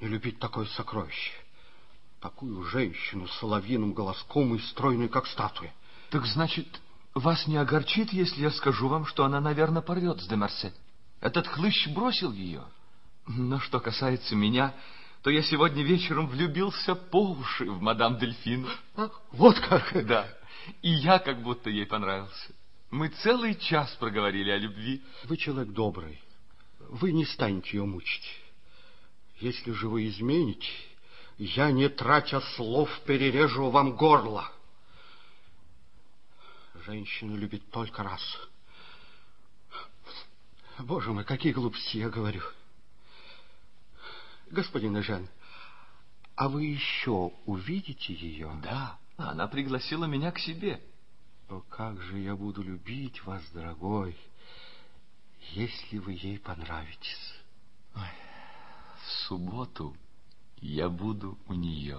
Не любить такое сокровище. Такую женщину с соловьиным голоском и стройной, как статуя.
Так значит, вас не огорчит, если я скажу вам, что она, наверное, порвет с Демарсе? Этот хлыщ бросил ее. Но что касается меня, то я сегодня вечером влюбился по уши в мадам Дельфину.
Вот как?
Да. И я как будто ей понравился. Мы целый час проговорили о любви.
Вы человек добрый. Вы не станете ее мучить. Если же вы измените, я, не тратя слов, перережу вам горло. Женщину любит только раз. Боже мой, какие глупости я говорю. Господин Эжен, а вы еще увидите ее?
Да, она пригласила меня к себе.
О, как же я буду любить вас, дорогой, если вы ей понравитесь.
Ой, в субботу я буду у нее.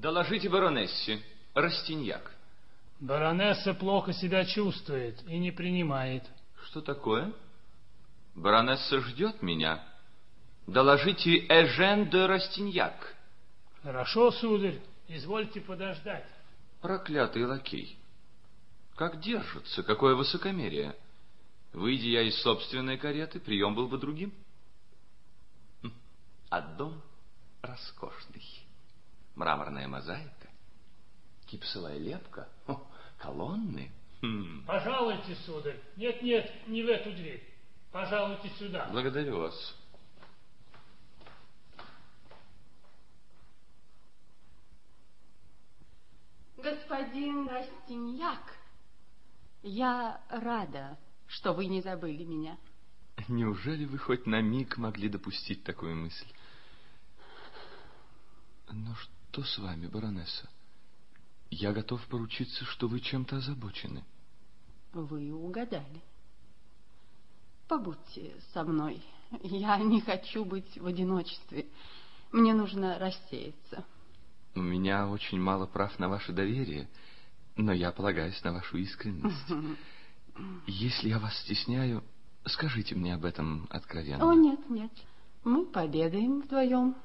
Доложите баронессе. Растиньяк.
Баронесса плохо себя чувствует и не принимает.
Что такое? Баронесса ждет меня. Доложите Эжен де Растиньяк.
Хорошо, сударь, извольте подождать.
Проклятый лакей. Как держится, какое высокомерие. Выйдя я из собственной кареты, прием был бы другим. Хм, а дом роскошный. Мраморная мозаика, гипсовая лепка, о, колонны. Хм.
Пожалуйте, сударь. Нет, нет, не в эту дверь. Пожалуйте сюда.
Благодарю вас.
Господин Растиньяк, я рада, что вы не забыли меня.
Неужели вы хоть на миг могли допустить такую мысль? Но что с вами, баронесса? Я готов поручиться, что вы чем-то озабочены.
Вы угадали. Побудьте со мной. Я не хочу быть в одиночестве. Мне нужно рассеяться.
У меня очень мало прав на ваше доверие, но я полагаюсь на вашу искренность. Если я вас стесняю, скажите мне об этом откровенно.
О, нет, нет. Мы пообедаем вдвоем,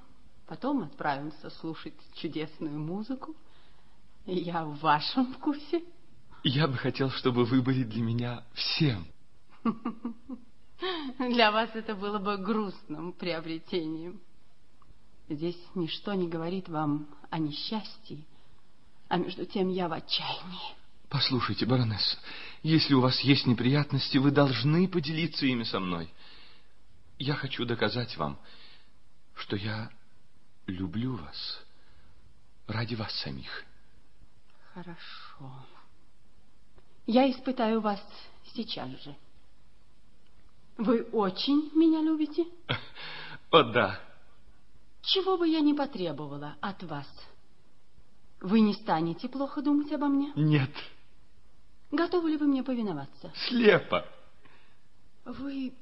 потом отправимся слушать чудесную музыку. Я в вашем вкусе.
Я бы хотел, чтобы вы были для меня всем.
Для вас это было бы грустным приобретением. Здесь ничто не говорит вам о несчастье, а между тем я в отчаянии.
Послушайте, баронесса, если у вас есть неприятности, вы должны поделиться ими со мной. Я хочу доказать вам, что я люблю вас ради вас самих.
Хорошо. Я испытаю вас сейчас же. Вы очень меня любите?
О, да.
Чего бы я ни потребовала от вас, вы не станете плохо думать обо мне?
Нет.
Готовы ли вы мне повиноваться?
Слепо.
Вы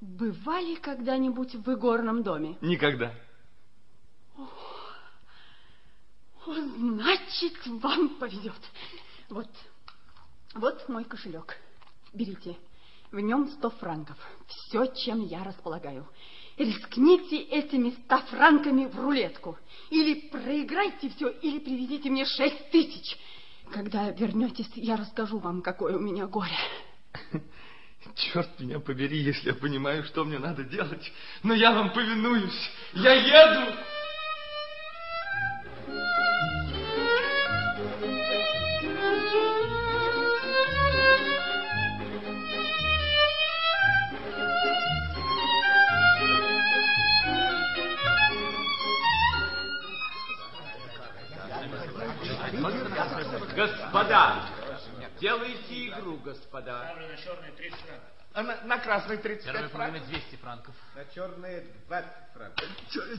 бывали когда-нибудь в игорном доме?
Никогда.
О, значит, вам повезет. Вот, вот мой кошелек. Берите. В нем сто франков. Все, чем я располагаю. Рискните этими ста франками в рулетку. Или проиграйте все, или привезите мне шесть тысяч. Когда вернетесь, я расскажу вам, какое у меня горе.
Черт меня побери, если я понимаю, что мне надо делать. Но я вам повинуюсь. Я еду.
Господа, делайте игру, господа.
Ставлю на черный 30 франков.
А на, на красный 35
Первая половина
франков.
200 франков.
На черные 20 франков.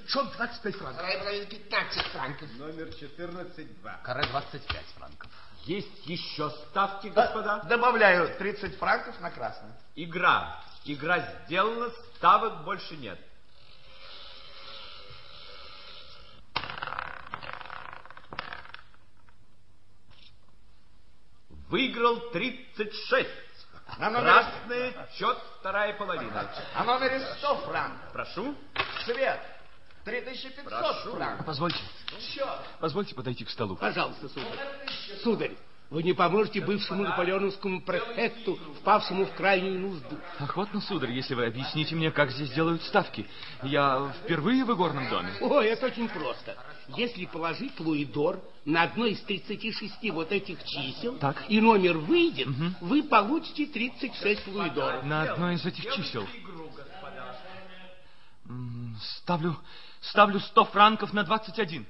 Чем 25 франков?
Вторая половина 15 франков. Номер 14-2.
Каре 25 франков.
Есть еще ставки, господа?
Добавляю 30 франков на красный.
Игра. Игра сделана, ставок больше нет. Выиграл 36. На номере... Красный, счет, вторая половина.
На номере 100 франков.
Прошу.
Цвет. 3500
Прошу.
франков.
Позвольте.
Счет.
Позвольте подойти к столу.
Пожалуйста, сударь. Сударь, вы не поможете бывшему наполеоновскому префекту, впавшему в крайнюю нужду?
Охотно, сударь, если вы объясните мне, как здесь делают ставки. Я впервые в игорном доме.
Ой, это очень просто. Если положить луидор на одно из 36 вот этих чисел,
Так.
и номер выйдет, вы получите 36 луидоров.
На одно из этих чисел. Ставлю, ставлю 100 франков на 21.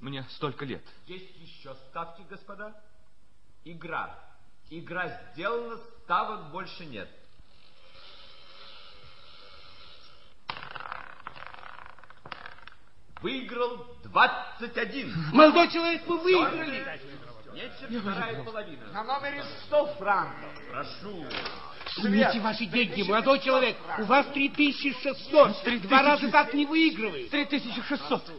Мне столько лет.
Есть еще ставки, господа? Игра. Игра сделана, ставок больше нет. Выиграл 21.
Молодой человек, вы выиграли.
Нечем вторая половина.
На номере 100 франков.
Прошу.
Снимите ваши деньги, молодой человек. У вас 3600. Два раза так не выигрывает.
3600.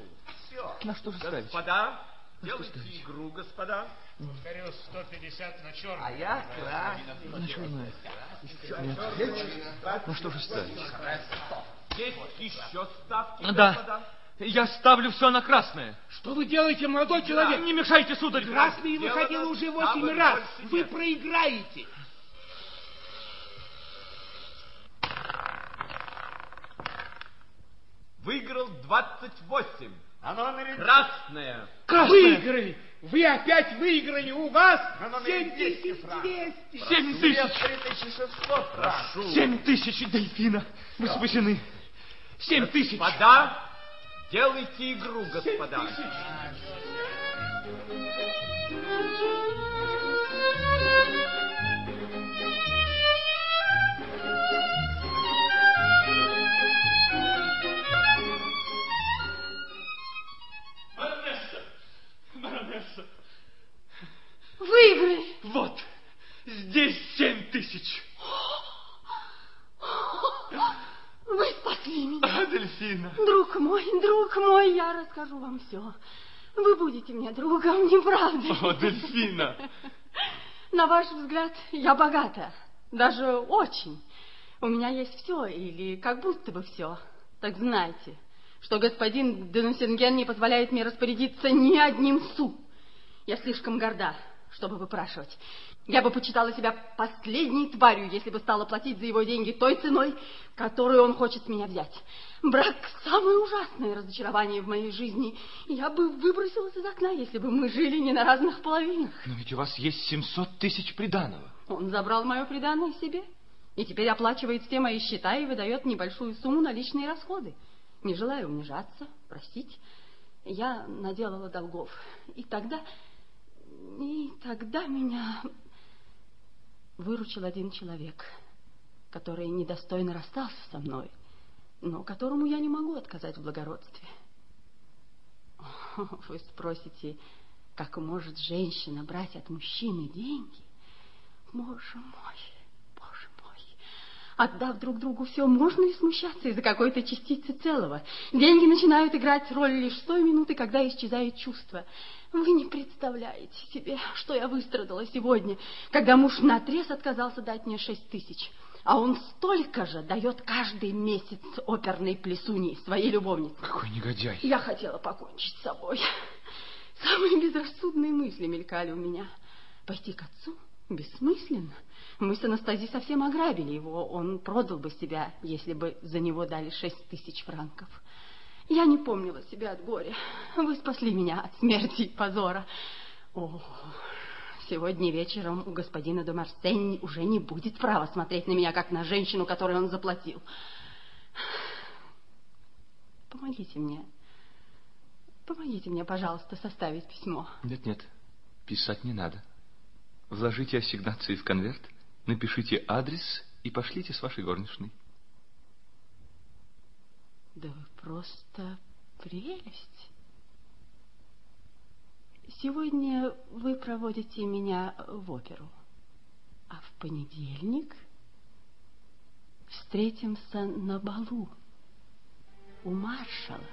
На что же ставить?
Господа, делайте игру, господа.
Скорее 150 на черный.
А я красный.
На черное. Нет. На что же ставить?
Есть еще ставки,
Да.
господа.
Я ставлю все на красное.
Что вы делаете, молодой человек?
Не мешайте, сударь.
Красный выходил уже восемь раз. Вы проиграете.
Выиграл 28.
На номере...
Красная.
Выиграли. Вы опять выиграли. У вас 7200.
7600
Прошу.
тысяч дельфина. Вы спасены. тысяч!
Господа, делайте игру, господа.
7000.
Выиграли.
Вот. Здесь семь тысяч.
Вы спасли меня.
А, дельфина.
Друг мой, друг мой, я расскажу вам все. Вы будете мне другом, не правда?
О, дельфина.
На ваш взгляд, я богата. Даже очень. У меня есть все, или как будто бы все. Так знайте, что господин Денусинген не позволяет мне распорядиться ни одним су. Я слишком горда, чтобы выпрашивать. Я бы почитала себя последней тварью, если бы стала платить за его деньги той ценой, которую он хочет с меня взять. Брак – самое ужасное разочарование в моей жизни. Я бы выбросилась из окна, если бы мы жили не на разных половинах.
Но ведь у вас есть 700 тысяч приданого.
Он забрал мое приданное себе и теперь оплачивает все мои счета и выдает небольшую сумму на личные расходы. Не желая унижаться, простить, я наделала долгов. И тогда... И тогда меня выручил один человек, который недостойно расстался со мной, но которому я не могу отказать в благородстве. Вы спросите, как может женщина брать от мужчины деньги? Боже мой, боже мой. Отдав друг другу все, можно ли смущаться из-за какой-то частицы целого? Деньги начинают играть роль лишь с той минуты, когда исчезает чувство. Вы не представляете себе, что я выстрадала сегодня, когда муж наотрез отказался дать мне шесть тысяч. А он столько же дает каждый месяц оперной плесуни своей любовнице.
Какой негодяй.
Я хотела покончить с собой. Самые безрассудные мысли мелькали у меня. Пойти к отцу? Бессмысленно. Мы с Анастазией совсем ограбили его. Он продал бы себя, если бы за него дали шесть тысяч франков. Я не помнила себя от горя. Вы спасли меня от смерти и позора. О, сегодня вечером у господина де Марсень уже не будет права смотреть на меня, как на женщину, которой он заплатил. Помогите мне. Помогите мне, пожалуйста, составить письмо.
Нет-нет, писать не надо. Вложите ассигнации в конверт, напишите адрес и пошлите с вашей горничной.
Да вы просто прелесть. Сегодня вы проводите меня в оперу, а в понедельник встретимся на балу у маршала.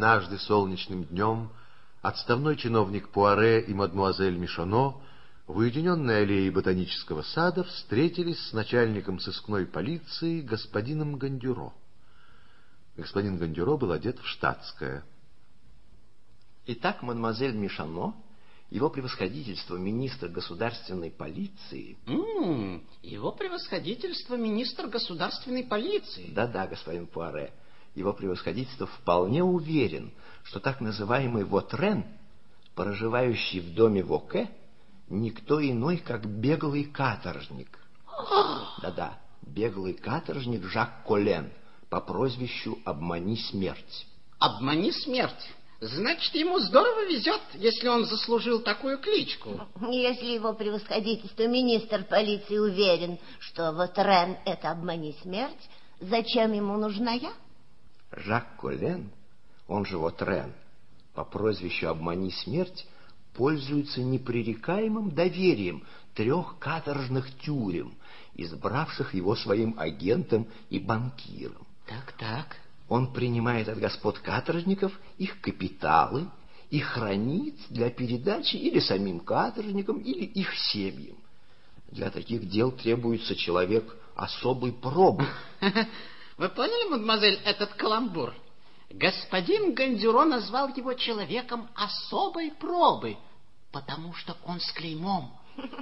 Однажды солнечным днем отставной чиновник Пуаре и мадмуазель Мишоно в уединенной аллее ботанического сада встретились с начальником сыскной полиции господином Гандюро. Господин Гандюро был одет в штатское.
Итак, мадемуазель Мишано, его превосходительство министр государственной полиции...
М-м, его превосходительство министр государственной полиции.
Да-да, господин Пуаре его превосходительство вполне уверен, что так называемый Вотрен, проживающий в доме Воке, никто иной, как беглый каторжник. Да-да, беглый каторжник Жак Колен по прозвищу «Обмани смерть».
«Обмани смерть»? Значит, ему здорово везет, если он заслужил такую кличку.
Если его превосходительство министр полиции уверен, что вот Рен — это обмани смерть, зачем ему нужна я?
Жак Колен, он же вот Рен, по прозвищу «Обмани смерть», пользуется непререкаемым доверием трех каторжных тюрем, избравших его своим агентом и банкиром.
Так-так.
Он принимает от господ каторжников их капиталы и хранит для передачи или самим каторжникам, или их семьям. Для таких дел требуется человек особой пробы.
Вы поняли, мадемуазель, этот каламбур? Господин Гандюро назвал его человеком особой пробы, потому что он с клеймом.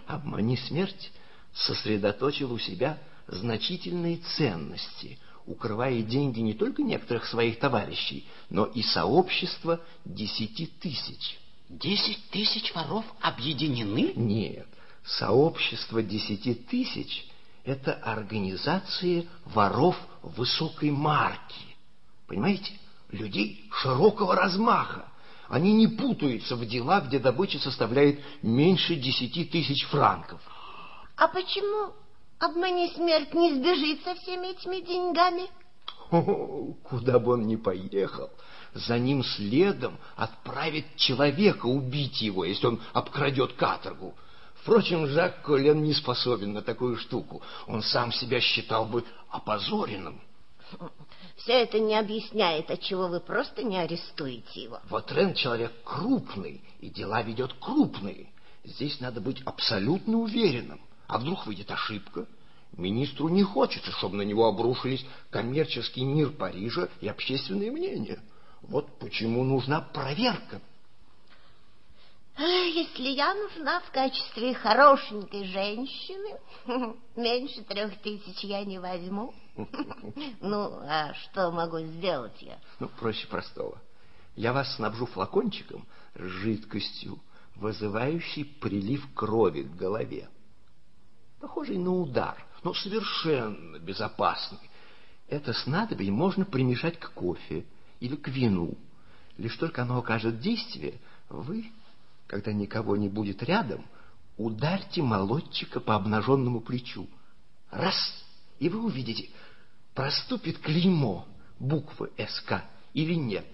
Обмани смерть сосредоточил у себя значительные ценности, укрывая деньги не только некоторых своих товарищей, но и сообщества десяти тысяч.
Десять тысяч воров объединены?
Нет, сообщество десяти тысяч это организации воров высокой марки. Понимаете? Людей широкого размаха. Они не путаются в дела, где добыча составляет меньше десяти тысяч франков.
А почему обмани смерть не сбежит со всеми этими деньгами?
О, куда бы он ни поехал, за ним следом отправит человека убить его, если он обкрадет каторгу. Впрочем, Жак Колен не способен на такую штуку. Он сам себя считал бы опозоренным.
Все это не объясняет, отчего вы просто не арестуете его.
Вот Рен человек крупный, и дела ведет крупные. Здесь надо быть абсолютно уверенным. А вдруг выйдет ошибка? Министру не хочется, чтобы на него обрушились коммерческий мир Парижа и общественное мнение. Вот почему нужна проверка.
Если я нужна в качестве хорошенькой женщины, меньше трех тысяч я не возьму. Ну, а что могу сделать я?
Ну, проще простого. Я вас снабжу флакончиком с жидкостью, вызывающей прилив крови к голове. Похожий на удар, но совершенно безопасный. Это снадобье можно примешать к кофе или к вину. Лишь только оно окажет действие, вы, когда никого не будет рядом, ударьте молодчика по обнаженному плечу. Раз, и вы увидите, проступит клеймо буквы СК или нет.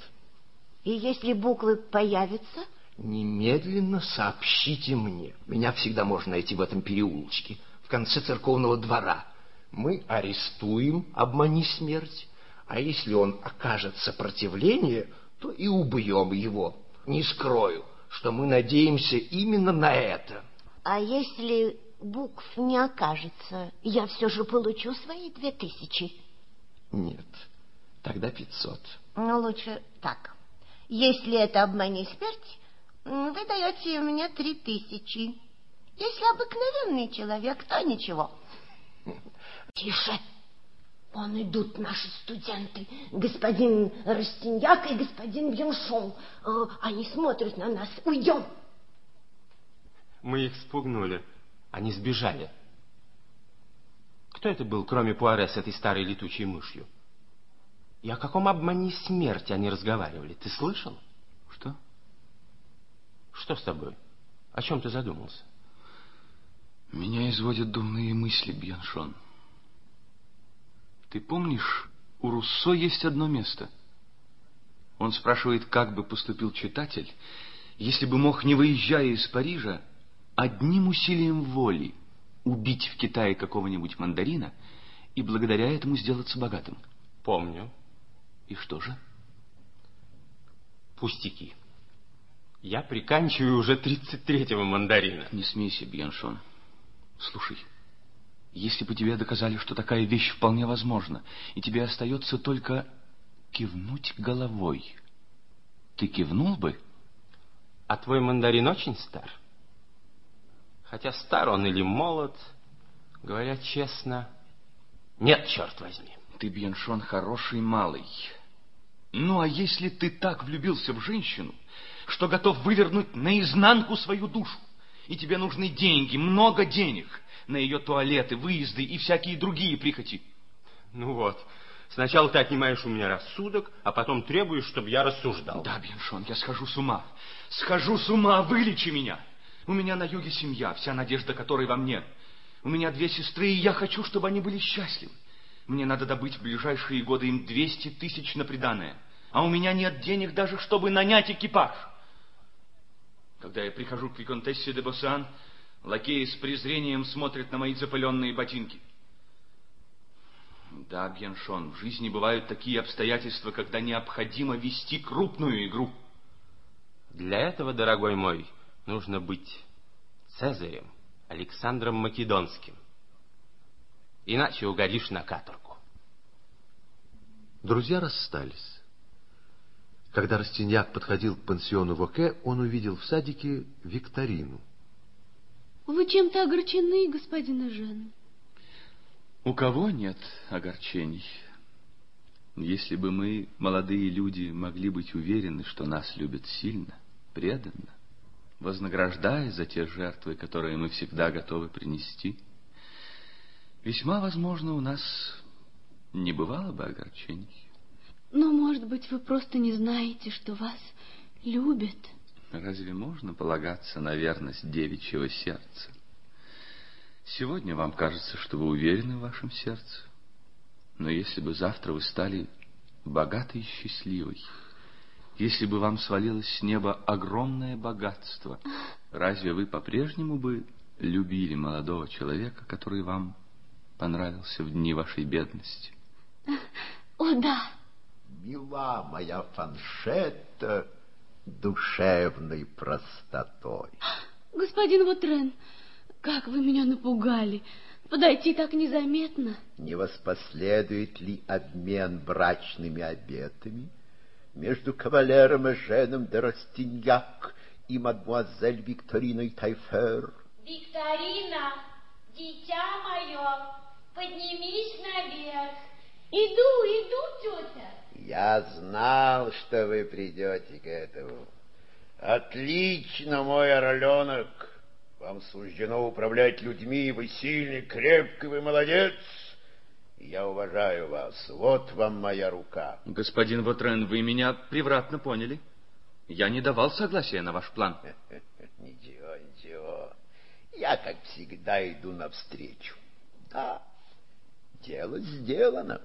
И если буквы появятся?
Немедленно сообщите мне. Меня всегда можно найти в этом переулочке, в конце церковного двора. Мы арестуем «Обмани смерть», а если он окажет сопротивление, то и убьем его. Не скрою, что мы надеемся именно на это.
А если букв не окажется, я все же получу свои две тысячи?
Нет, тогда пятьсот.
Ну, лучше так. Если это обмани смерть, вы даете мне три тысячи. Если обыкновенный человек, то ничего. Тише! Он идут наши студенты, господин Растиньяк и господин Бьеншон. Э, они смотрят на нас. Уйдем!
Мы их спугнули. Они сбежали. Кто это был, кроме Пуаре, с этой старой летучей мышью? И о каком обмане смерти они разговаривали? Ты слышал?
Что?
Что с тобой? О чем ты задумался?
Меня изводят дурные мысли, Бьяншон. Ты помнишь, у Руссо есть одно место. Он спрашивает, как бы поступил читатель, если бы мог, не выезжая из Парижа, одним усилием воли убить в Китае какого-нибудь мандарина и благодаря этому сделаться богатым.
Помню.
И что же?
Пустяки. Я приканчиваю уже 33-го мандарина.
Не смейся, Бьяншон. Слушай, если бы тебе доказали, что такая вещь вполне возможна, и тебе остается только кивнуть головой, ты кивнул бы?
А твой мандарин очень стар. Хотя стар он или молод, говоря честно, нет, черт возьми.
Ты, Бьеншон, хороший малый. Ну, а если ты так влюбился в женщину, что готов вывернуть наизнанку свою душу, и тебе нужны деньги, много денег, на ее туалеты, выезды и всякие другие прихоти.
Ну вот, сначала ты отнимаешь у меня рассудок, а потом требуешь, чтобы я рассуждал.
Да, Беншон, я схожу с ума. Схожу с ума, вылечи меня. У меня на юге семья, вся надежда которой во мне. У меня две сестры, и я хочу, чтобы они были счастливы. Мне надо добыть в ближайшие годы им 200 тысяч на приданое. А у меня нет денег даже, чтобы нанять экипаж. Когда я прихожу к Виконтессе де Босан, Лакеи с презрением смотрят на мои запыленные ботинки. Да, Бьяншон, в жизни бывают такие обстоятельства, когда необходимо вести крупную игру.
Для этого, дорогой мой, нужно быть Цезарем, Александром Македонским. Иначе угодишь на каторгу.
Друзья расстались. Когда Растиньяк подходил к пансиону Воке, он увидел в садике викторину —
вы чем-то огорчены, господин Жен?
У кого нет огорчений? Если бы мы, молодые люди, могли быть уверены, что нас любят сильно, преданно, вознаграждая за те жертвы, которые мы всегда готовы принести, весьма возможно, у нас не бывало бы огорчений.
Но, может быть, вы просто не знаете, что вас любят.
Разве можно полагаться на верность девичьего сердца? Сегодня вам кажется, что вы уверены в вашем сердце. Но если бы завтра вы стали богатой и счастливой, если бы вам свалилось с неба огромное богатство, разве вы по-прежнему бы любили молодого человека, который вам понравился в дни вашей бедности?
О, да.
Мила моя фаншетта, душевной простотой.
Господин Вутрен, как вы меня напугали. Подойти так незаметно.
Не воспоследует ли обмен брачными обетами между кавалером Эженом де Растиньяк и мадмуазель Викториной Тайфер?
Викторина, дитя мое, поднимись наверх.
Иду, иду, тетя.
Я знал, что вы придете к этому. Отлично, мой орленок. Вам суждено управлять людьми, вы сильный, крепкий, вы молодец. Я уважаю вас. Вот вам моя рука.
Господин Вотрен, вы меня превратно поняли. Я не давал согласия на ваш план.
Ничего, ничего. Я, как всегда, иду навстречу. Да, дело сделано.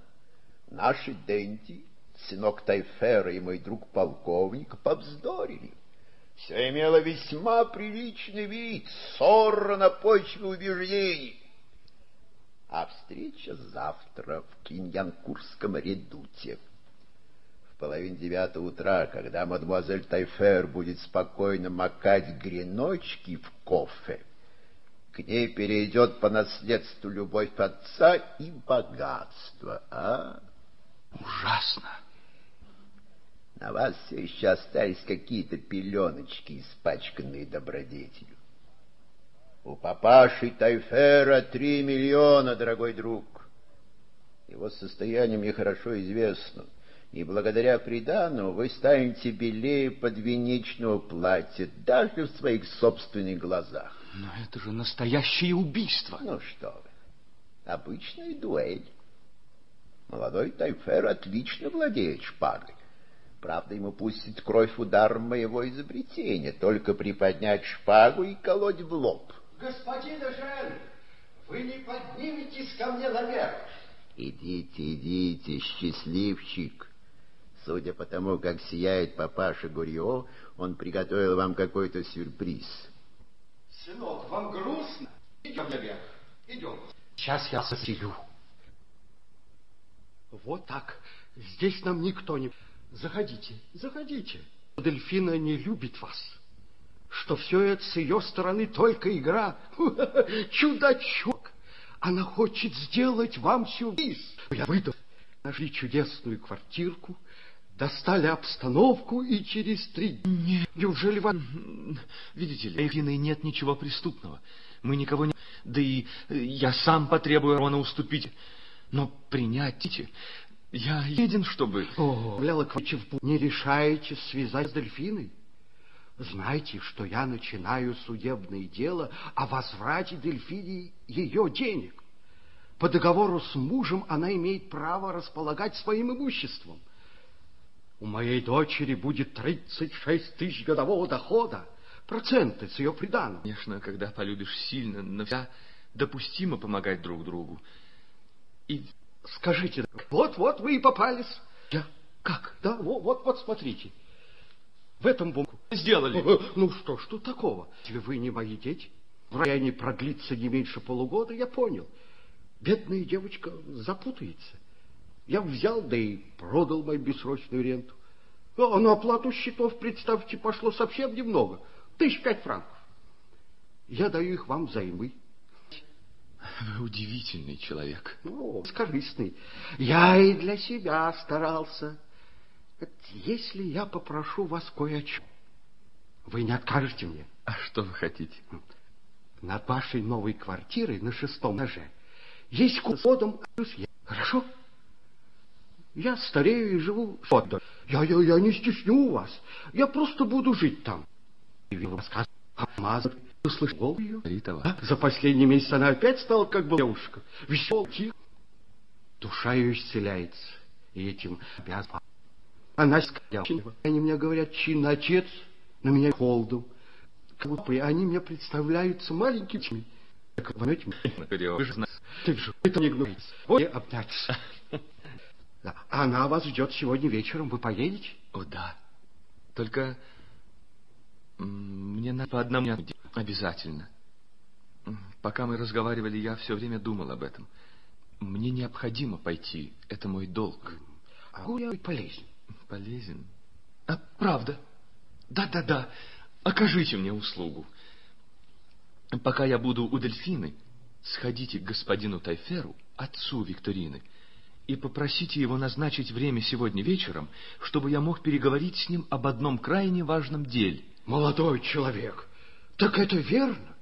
Наши Денти, сынок Тайфера и мой друг полковник повздорили. Все имело весьма приличный вид, ссора на почве убеждений. А встреча завтра в Киньянкурском редуте. В половине девятого утра, когда мадемуазель Тайфер будет спокойно макать греночки в кофе, к ней перейдет по наследству любовь отца и богатство, а?
Ужасно.
На вас все еще остались какие-то пеленочки, испачканные добродетелью. У папаши Тайфера три миллиона, дорогой друг. Его состояние мне хорошо известно, и благодаря придану вы станете белее подвенечного платья даже в своих собственных глазах.
Но это же настоящее убийство.
Ну что вы, обычная дуэль. Молодой Тайфер отлично владеет шпагой. Правда, ему пустит кровь ударом моего изобретения, только приподнять шпагу и колоть в лоб.
Господин Эжен, вы не подниметесь ко мне наверх.
Идите, идите, счастливчик. Судя по тому, как сияет папаша Гурьо, он приготовил вам какой-то сюрприз.
Сынок, вам грустно? Идем наверх. Идем.
Сейчас я сосилю. Вот так. Здесь нам никто не... Заходите, заходите. Дельфина не любит вас. Что все это с ее стороны только игра. Чудачок. Она хочет сделать вам сюрприз. Я выдал. Нашли чудесную квартирку, достали обстановку и через три...
Нет. Неужели вам... Видите ли, Дельфиной нет ничего преступного. Мы никого не... Да и я сам потребую Рона уступить. Но принять... Я еден, чтобы...
О, Ляла не решаете связать с дельфиной? Знаете, что я начинаю судебное дело о возврате дельфине ее денег. По договору с мужем она имеет право располагать своим имуществом. У моей дочери будет 36 тысяч годового дохода, проценты с ее приданым.
Конечно, когда полюбишь сильно, но вся допустимо помогать друг другу. И
Скажите, вот-вот вы и попались. Я? Как? Да, вот-вот, смотрите. В этом бомбу.
Сделали.
Ну что ж тут такого? Если вы не мои дети, в районе продлится не меньше полугода, я понял. Бедная девочка запутается. Я взял, да и продал мою бессрочную ренту. А на оплату счетов, представьте, пошло совсем немного. Тысяч пять франков. Я даю их вам взаймы.
Вы удивительный человек.
Ну, скорыстный. Я и для себя старался. Если я попрошу вас кое о чем, вы не откажете мне?
А что вы хотите?
Над вашей новой квартирой на шестом этаже есть кодом Хорошо? Я старею и живу в я, я, я не стесню вас. Я просто буду жить там. И вы рассказываете, услышал голос ее. А? За последний месяц она опять стала как бы девушка. Веселая, тихо. Душа ее исцеляется. И этим обязан. Она сказала, они мне говорят, чин отец, на меня холодом. Будто они мне представляются маленькими. Как вы знаете, ты же это не гнусь. Вот и обняться. Да. Она вас ждет сегодня вечером. Вы поедете?
О, да. Только мне надо по одному обязательно. Пока мы разговаривали, я все время думал об этом. Мне необходимо пойти. Это мой долг.
А я полезен.
Полезен? А, правда? Да-да-да. Окажите мне услугу. Пока я буду у Дельфины, сходите к господину Тайферу, отцу Викторины, и попросите его назначить время сегодня вечером, чтобы я мог переговорить с ним об одном крайне важном деле.
Молодой человек, так это верно.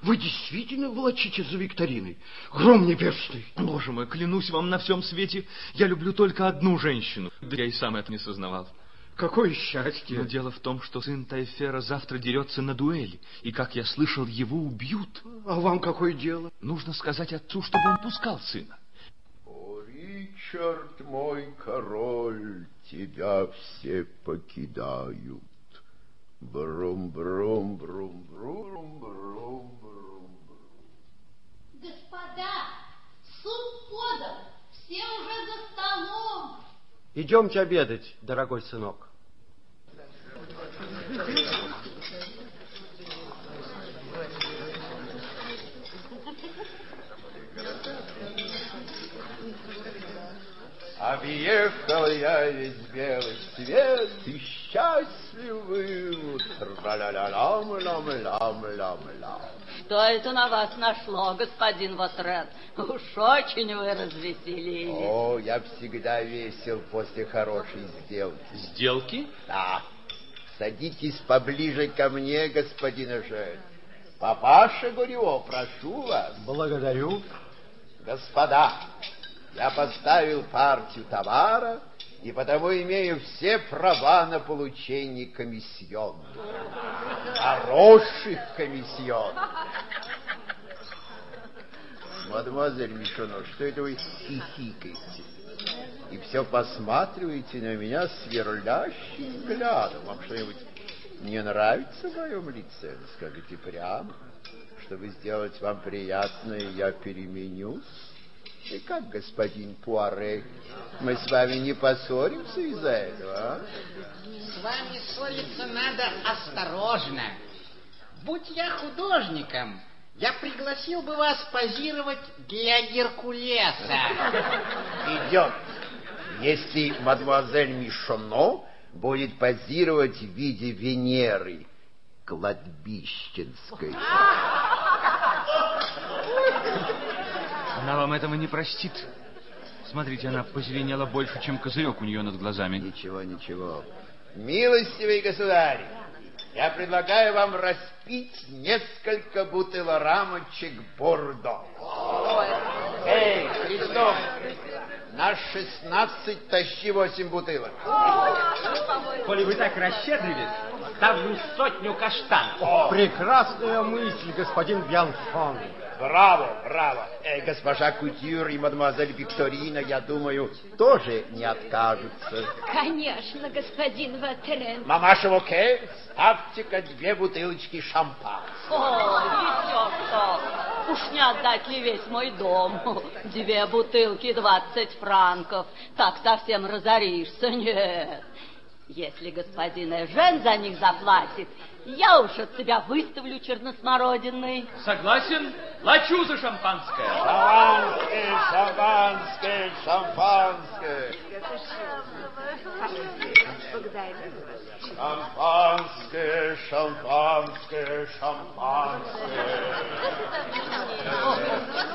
Вы действительно волочите за викториной? Гром небесный!
Боже мой, клянусь вам на всем свете, я люблю только одну женщину. Да я и сам это не сознавал.
Какое счастье!
Но дело в том, что сын Тайфера завтра дерется на дуэли, и, как я слышал, его убьют.
А вам какое дело?
Нужно сказать отцу, чтобы он пускал сына.
О, Ричард, мой король, тебя все покидают. Брум-брум, брум-брум, брум-брум.
Господа, суп подан, все уже за столом.
Идемте обедать, дорогой сынок.
Объехал я весь белый свет, и счастлив был. Тра-ля-ля-лам-лам-лам-лам-лам.
Что это на вас нашло, господин Ватрен? Уж очень вы развеселили.
О, я всегда весел после хорошей сделки.
Сделки?
Да. Садитесь поближе ко мне, господин Эжель. Папаша Гурьо, прошу вас.
Благодарю.
Господа, я поставил партию товара и потому имею все права на получение комиссион. Хороших комиссион. Мадемуазель Мишоно, что это вы хихикаете? И все посматриваете на меня сверлящим взглядом. Вам что-нибудь не нравится в моем лице? Скажите прямо. Чтобы сделать вам приятное, я переменюсь. И как, господин Пуаре, мы с вами не поссоримся из-за этого, а?
С вами ссориться надо осторожно. Будь я художником, я пригласил бы вас позировать для Геркулеса.
Идет. Если мадемуазель Мишоно будет позировать в виде Венеры кладбищенской.
Она вам этого не простит. Смотрите, она позеленела больше, чем козырек у нее над глазами.
Ничего, ничего. Милостивый государь, я предлагаю вам распить несколько бутылорамочек Бордо. Эй, Христов, на шестнадцать тащи восемь бутылок.
Коли вы так расщедрились, ставлю сотню каштанов.
Прекрасная мысль, господин Бьянфон.
Браво, браво. Э, госпожа Кутюр и мадемуазель Викторина, я думаю, тоже не откажутся.
Конечно, господин Ватрен.
Мамаша Воке, ставьте-ка две бутылочки шампанского.
О, еще что. Уж не отдать ли весь мой дом? Две бутылки, двадцать франков. Так совсем разоришься, нет. Если господин Эжен за них заплатит, я уж от себя выставлю черносмородиной.
Согласен? Плачу за шампанское.
Шампанское, шампанское, шампанское. Шампанское, шампанское, шампанское.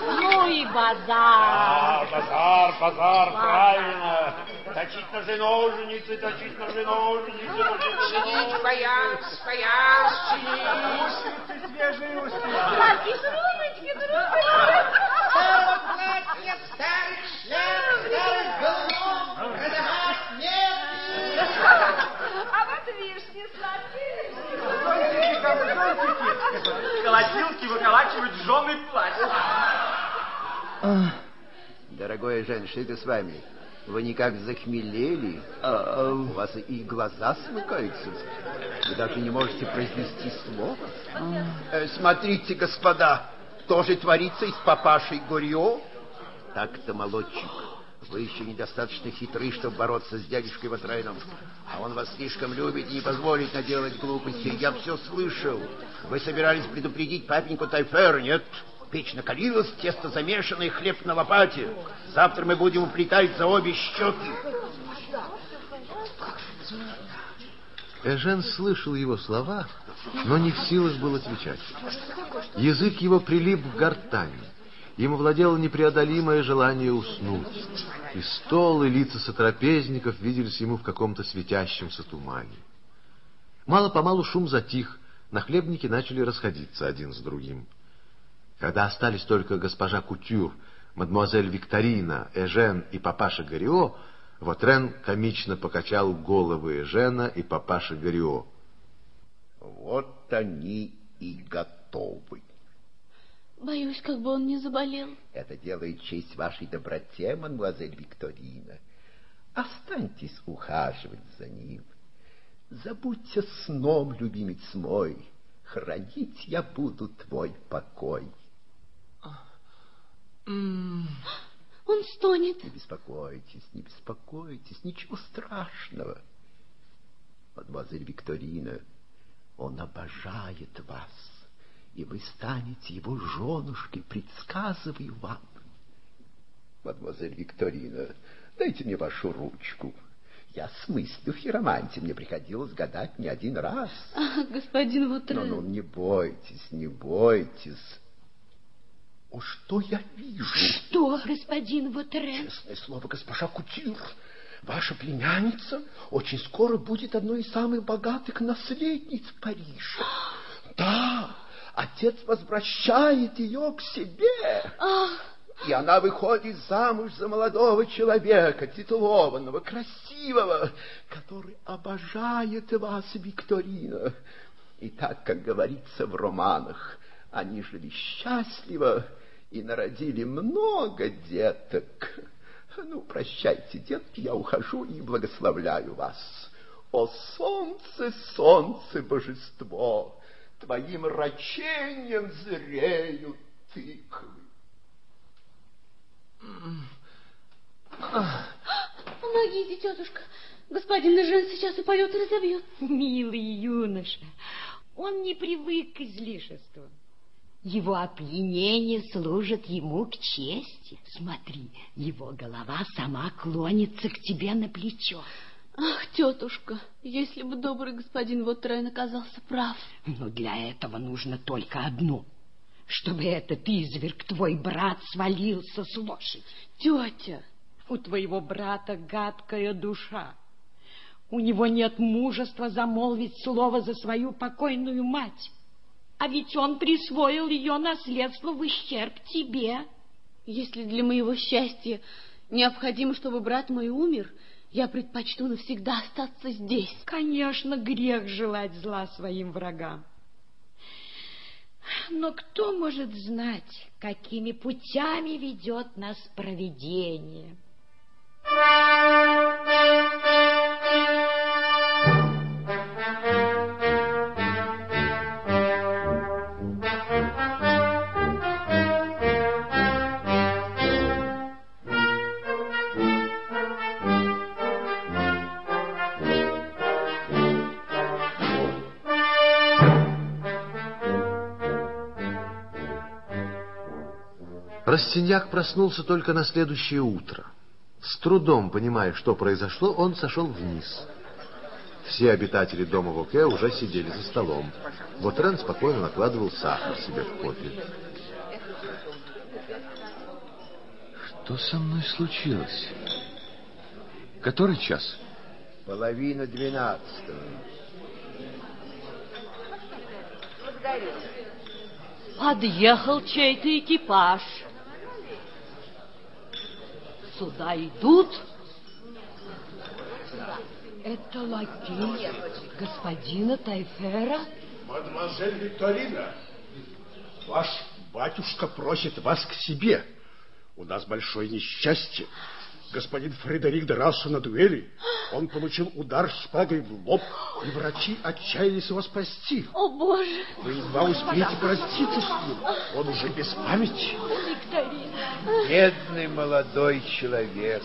Ну и базар.
А, базар, базар, правильно. Точить ножи ножницы, точить ножи ножницы, ножи
Чинить фаянс, фаянс, чинить.
Свежие
Старые рубочки, Старого платья, старых шляп, старых голов, продавать нет.
А вот вишни сладкие.
Колотилки выколачивают жены платья.
Дорогой Жен, что это с вами? Вы никак захмелели? У вас и глаза смыкаются. Вы даже не можете произнести слова. Э, Смотрите, господа, тоже творится и с папашей Горье. Так-то, молодчик, вы еще недостаточно хитры, чтобы бороться с дядюшкой Ватреном. А он вас слишком любит и не позволит наделать глупости. Я все слышал. Вы собирались предупредить папеньку Тайфер, нет? Печь накалилась, тесто замешанное, хлеб на лопате. Завтра мы будем уплетать за обе щеки.
Эжен слышал его слова, но не в силах был отвечать. Язык его прилип к гортани. Им овладело непреодолимое желание уснуть. И стол, и лица сотрапезников виделись ему в каком-то светящемся тумане. Мало-помалу шум затих, нахлебники начали расходиться один с другим. Когда остались только госпожа Кутюр, мадемуазель Викторина, Эжен и папаша Горио, Вотрен комично покачал головы Эжена и папаши Горио.
Вот они и готовы.
Боюсь, как бы он не заболел.
Это делает честь вашей доброте, мадемуазель Викторина. Останьтесь ухаживать за ним. Забудьте сном, любимец мой. Хранить я буду твой покой.
Он стонет.
Не беспокойтесь, не беспокойтесь, ничего страшного. Мадемуазель Викторина, он обожает вас, и вы станете его женушкой, предсказываю вам. Мадемуазель Викторина, дайте мне вашу ручку. Я смыслю в хироманте, мне приходилось гадать не один раз.
А, господин Вутрен.
Ну, ну, не бойтесь, не бойтесь. О, что я вижу?
Что, господин Вутрен?
Честное слово, госпожа Кутюр, ваша племянница очень скоро будет одной из самых богатых наследниц Парижа. Да, отец возвращает ее к себе.
Ах!
И она выходит замуж за молодого человека, титулованного, красивого, который обожает вас, Викторина. И так, как говорится в романах, они жили счастливо и народили много деток. Ну, прощайте, детки, я ухожу и благословляю вас. О, солнце, солнце, божество, твоим рачением зреют тыквы.
Помогите, тетушка. Господин Эжен сейчас упадет и разобьет.
Милый юноша, он не привык к излишеству. Его опьянение служит ему к чести. Смотри, его голова сама клонится к тебе на плечо.
Ах, тетушка, если бы добрый господин Вотрен оказался прав.
Но для этого нужно только одно — чтобы этот изверг, твой брат, свалился с лошади.
Тетя!
У твоего брата гадкая душа. У него нет мужества замолвить слово за свою покойную мать. А ведь он присвоил ее наследство в ущерб тебе.
Если для моего счастья необходимо, чтобы брат мой умер, я предпочту навсегда остаться здесь.
Конечно, грех желать зла своим врагам. Но кто может знать, какими путями ведет нас провидение?
Растиньяк проснулся только на следующее утро. С трудом понимая, что произошло, он сошел вниз. Все обитатели дома Воке уже сидели за столом. Вотрен спокойно накладывал сахар себе в кофе.
Что со мной случилось? Который час?
Половина двенадцатого.
Подъехал чей-то экипаж. Сюда идут?
Это лакей господина Тайфера?
Мадемуазель Викторина, ваш батюшка просит вас к себе. У нас большое несчастье. Господин Фредерик дрался на дуэли. Он получил удар шпагой в лоб, и врачи отчаялись его спасти.
О, Боже!
Вы едва успеете проститься с ним. Он уже без памяти.
Викторина!
Бедный молодой человек.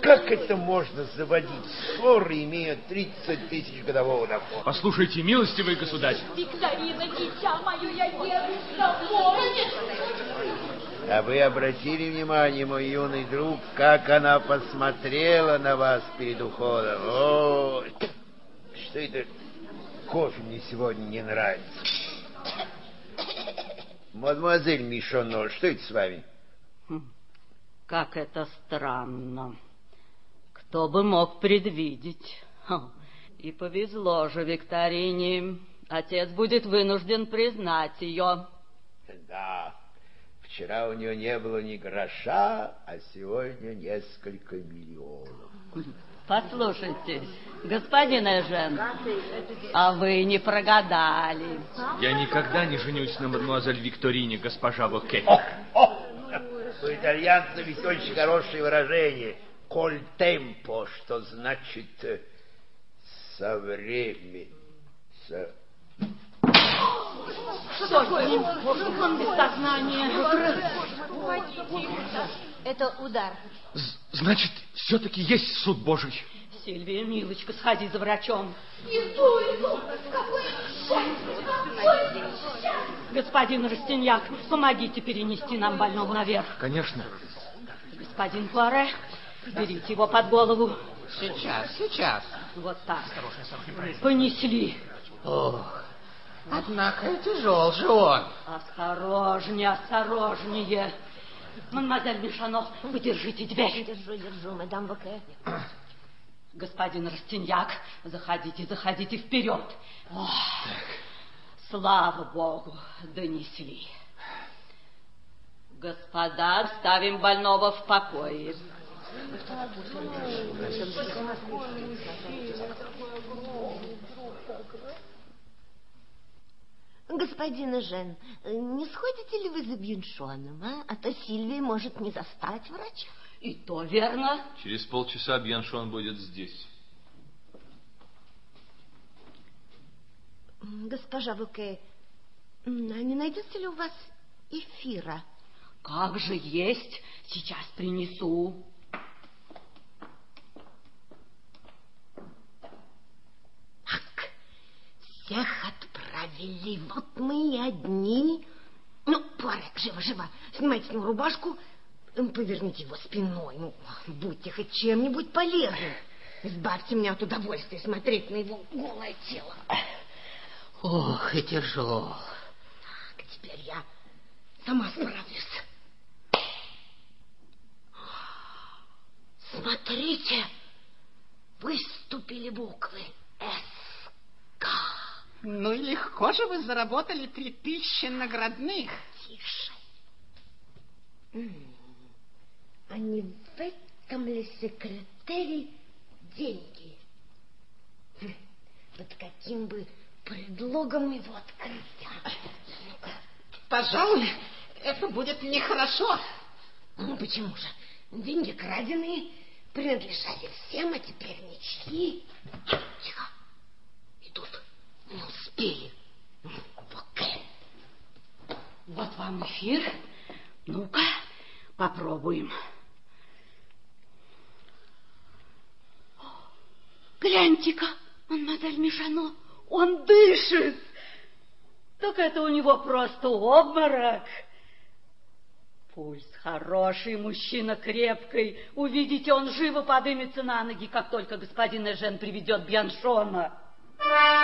Как это можно заводить ссоры, имея 30 тысяч годового дохода?
Послушайте, милостивый государь.
Викторина, дитя мое, я еду с тобой.
А вы обратили внимание, мой юный друг, как она посмотрела на вас перед уходом? О, что это? Кофе мне сегодня не нравится. Мадемуазель Мишоно, что это с вами?
Как это странно. Кто бы мог предвидеть? И повезло же Викторине. Отец будет вынужден признать ее.
Да, Вчера у нее не было ни гроша, а сегодня несколько миллионов.
Послушайте, господин Эжен, а вы не прогадали.
Я никогда не женюсь на мадемуазель Викторине, госпожа Воке.
У итальянцев есть очень хорошее выражение «коль темпо», что значит «со временем». Со...
Что с ним? Он без сознания.
Это удар.
Значит, все-таки есть суд Божий.
Сильвия, милочка, сходи за врачом.
Иду, иду. Какое счастье, какое счастье.
Господин Растиньяк, помогите перенести нам больного наверх.
Конечно.
Господин Пуаре, берите его под голову.
Сейчас, сейчас.
Вот так. Понесли.
Ох, однако тяжел же он.
Осторожнее, осторожнее. Мадемуазель Мишано, вы держите дверь.
Держу, держу, мадам Воке.
Господин Растиньяк, заходите, заходите вперед. Ох, слава Богу, донесли. Господа, оставим больного в покое.
Господин Жен, не сходите ли вы за Бьюншоном, а? А то Сильвия может не застать врача.
И то верно.
Через полчаса Бьяншон будет здесь.
Госпожа Буке, а не найдется ли у вас эфира?
Как же есть, сейчас принесу.
Так, всех отправили, вот мы и одни. Ну, Пуарек, живо, живо, снимайте с него рубашку, поверните его спиной, ну, будьте хоть чем-нибудь полезным. Избавьте меня от удовольствия смотреть на его голое тело.
Ох, и тяжел.
Так, теперь я сама справлюсь. Смотрите, выступили буквы СК.
Ну и легко же вы заработали три тысячи наградных.
Тише. А не в этом ли секретаре деньги? Хм, Под каким бы предлогом его открыть? Ну-ка.
Пожалуй, это будет нехорошо.
Ну, почему же? Деньги краденые, принадлежали всем, а теперь ничьи. Тихо. Идут. Не успели. Пока.
Вот вам эфир. Ну-ка, попробуем. Гляньте-ка, мадемуазель Мишано, он дышит. Так это у него просто обморок. Пульс хороший, мужчина крепкий. Увидите, он живо подымется на ноги, как только господин Эжен приведет Бьяншона.
Э!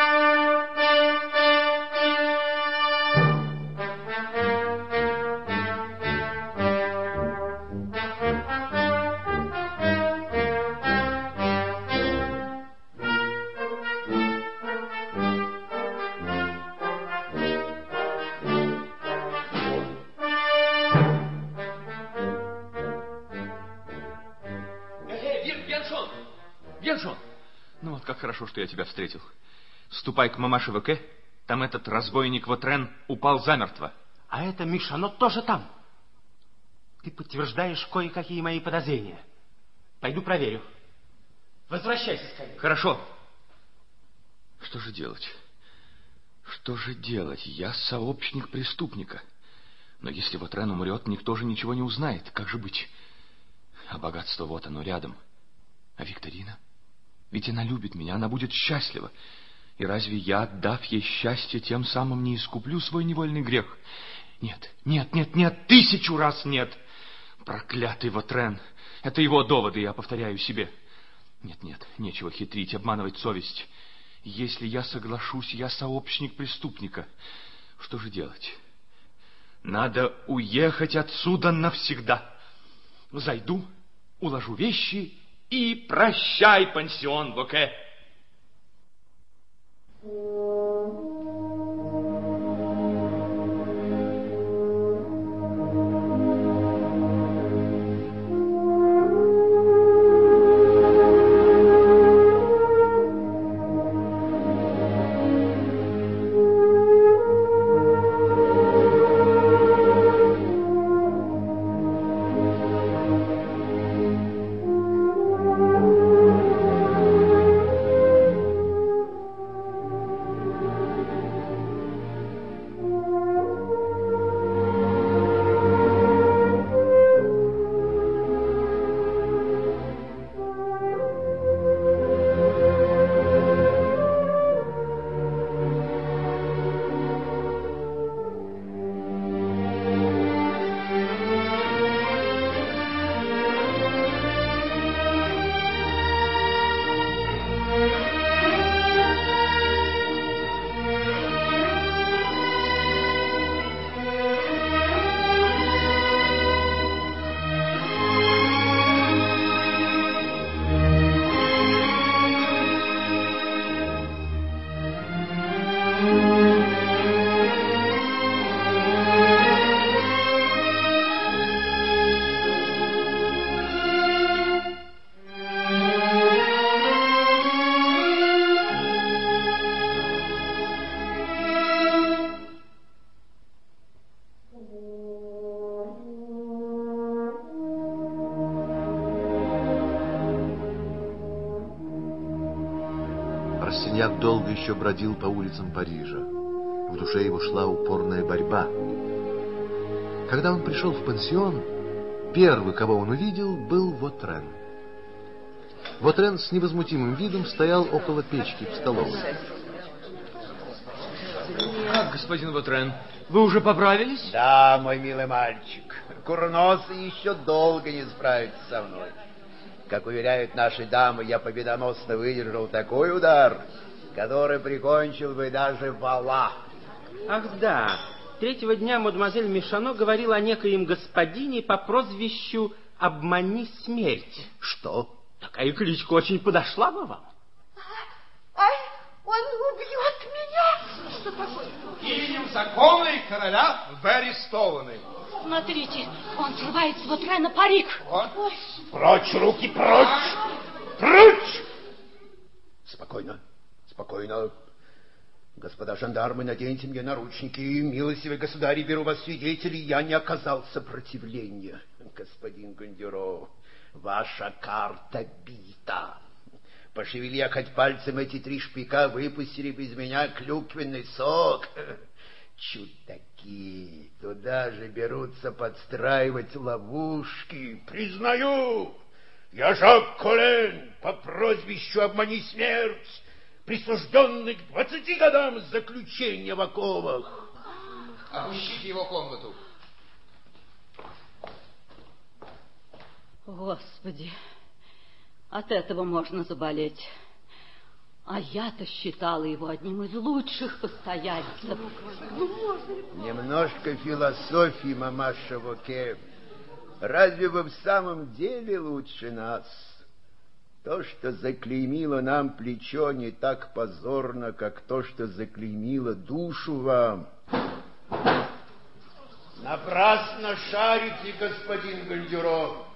Бьяншон! Ну хорошо, что я тебя встретил. Ступай к мамаше Веке, там этот разбойник Вотрен упал замертво.
А это Мишано тоже там. Ты подтверждаешь кое-какие мои подозрения. Пойду проверю. Возвращайся скорее.
Хорошо. Что же делать? Что же делать? Я сообщник преступника. Но если Вотрен умрет, никто же ничего не узнает. Как же быть? А богатство вот оно рядом. А Викторина? Ведь она любит меня, она будет счастлива. И разве я, отдав ей счастье, тем самым не искуплю свой невольный грех? Нет, нет, нет, нет, тысячу раз нет. Проклятый Вотрен. Это его доводы, я повторяю себе. Нет, нет, нечего хитрить, обманывать совесть. Если я соглашусь, я сообщник преступника. Что же делать? Надо уехать отсюда навсегда. Зайду, уложу вещи и прощай, пансион Боке.
Música еще бродил по улицам Парижа. В душе его шла упорная борьба. Когда он пришел в пансион, первый, кого он увидел, был Вотрен. Вотрен с невозмутимым видом стоял около печки в столовой.
Как, господин Вотрен, вы уже поправились?
Да, мой милый мальчик. Курносы еще долго не справится со мной. Как уверяют наши дамы, я победоносно выдержал такой удар, который прикончил бы даже вала.
Ах да, третьего дня мадемуазель Мишано говорила о некоем господине по прозвищу «Обмани смерть».
Что?
Такая кличка очень подошла бы вам.
Ай, он убьет меня! Что такое?
Именем закона и короля вы арестованы.
Смотрите, он срывает с Ватрена парик.
Вот.
Ой.
Прочь, руки, прочь! Прочь! Спокойно, спокойно. Господа жандармы, наденьте мне наручники. Милостивый государь, беру вас свидетелей, я не оказал сопротивления. Господин Гондюро, ваша карта бита. Пошевели я хоть пальцем эти три шпика, выпустили бы из меня клюквенный сок. Чудаки, туда же берутся подстраивать ловушки. Признаю, я Жак Колен, по прозвищу «Обмани смерть», присужденный к двадцати годам заключения в оковах.
Обыщите его комнату.
Господи, от этого можно заболеть. А я-то считала его одним из лучших постояльцев.
Немножко философии, мамаша Воке. Разве вы в самом деле лучше нас? То, что заклеймило нам плечо, не так позорно, как то, что заклеймило душу вам. Напрасно шарите, господин Гальдюро.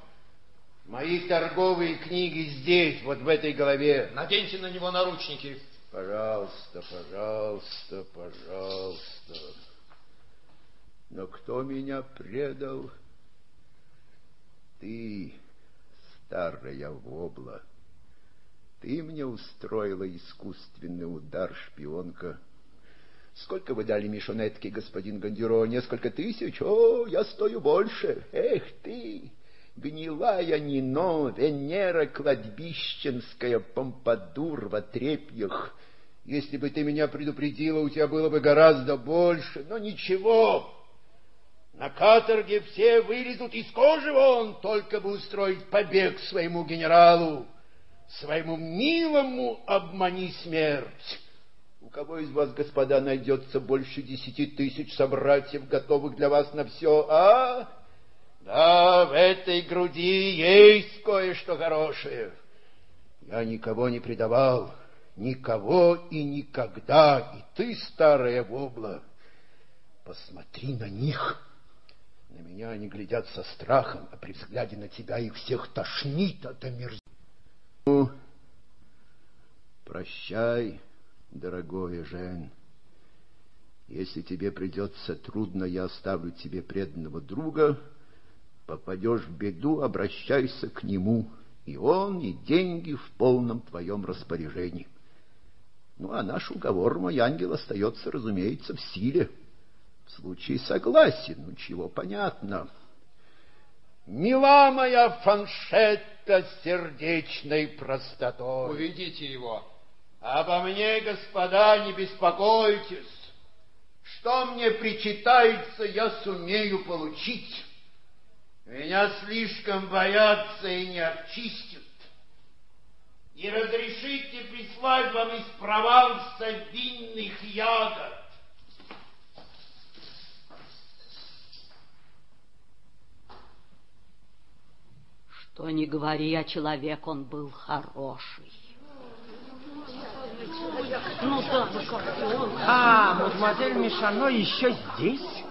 Мои торговые книги здесь, вот в этой голове.
Наденьте на него наручники.
Пожалуйста, пожалуйста, пожалуйста. Но кто меня предал? Ты, старая вобла. Ты мне устроила искусственный удар, шпионка. Сколько вы дали Мишонетке, господин Гондюро? Несколько тысяч? О, я стою больше. Эх ты! Гнилая Нино, Венера кладбищенская, Помпадур в отрепьях. Если бы ты меня предупредила, у тебя было бы гораздо больше. Но ничего, на каторге все вылезут из кожи вон, только бы устроить побег своему генералу, своему милому обмани смерть. У кого из вас, господа, найдется больше десяти тысяч собратьев, готовых для вас на все, а? Да, в этой груди есть кое-что хорошее. Я никого не предавал, никого и никогда. И ты, старая вобла, посмотри на них. На меня они глядят со страхом, а при взгляде на тебя их всех тошнит от омерзения. Ну, прощай, дорогой Жен. Если тебе придется трудно, я оставлю тебе преданного друга. Попадешь в беду, обращайся к нему, и он, и деньги в полном твоем распоряжении. Ну, а наш уговор, мой ангел, остается, разумеется, в силе. В случае согласия, ну, чего понятно. Мила моя фаншетта сердечной простотой.
Уведите его.
Обо мне, господа, не беспокойтесь. Что мне причитается, я сумею получить. Меня слишком боятся и не обчистят. Не разрешите прислать вам из Прованса винных ягод.
Что не говори, а человек он был хороший. Ну да.
А, мадемуазель Мишано еще здесь?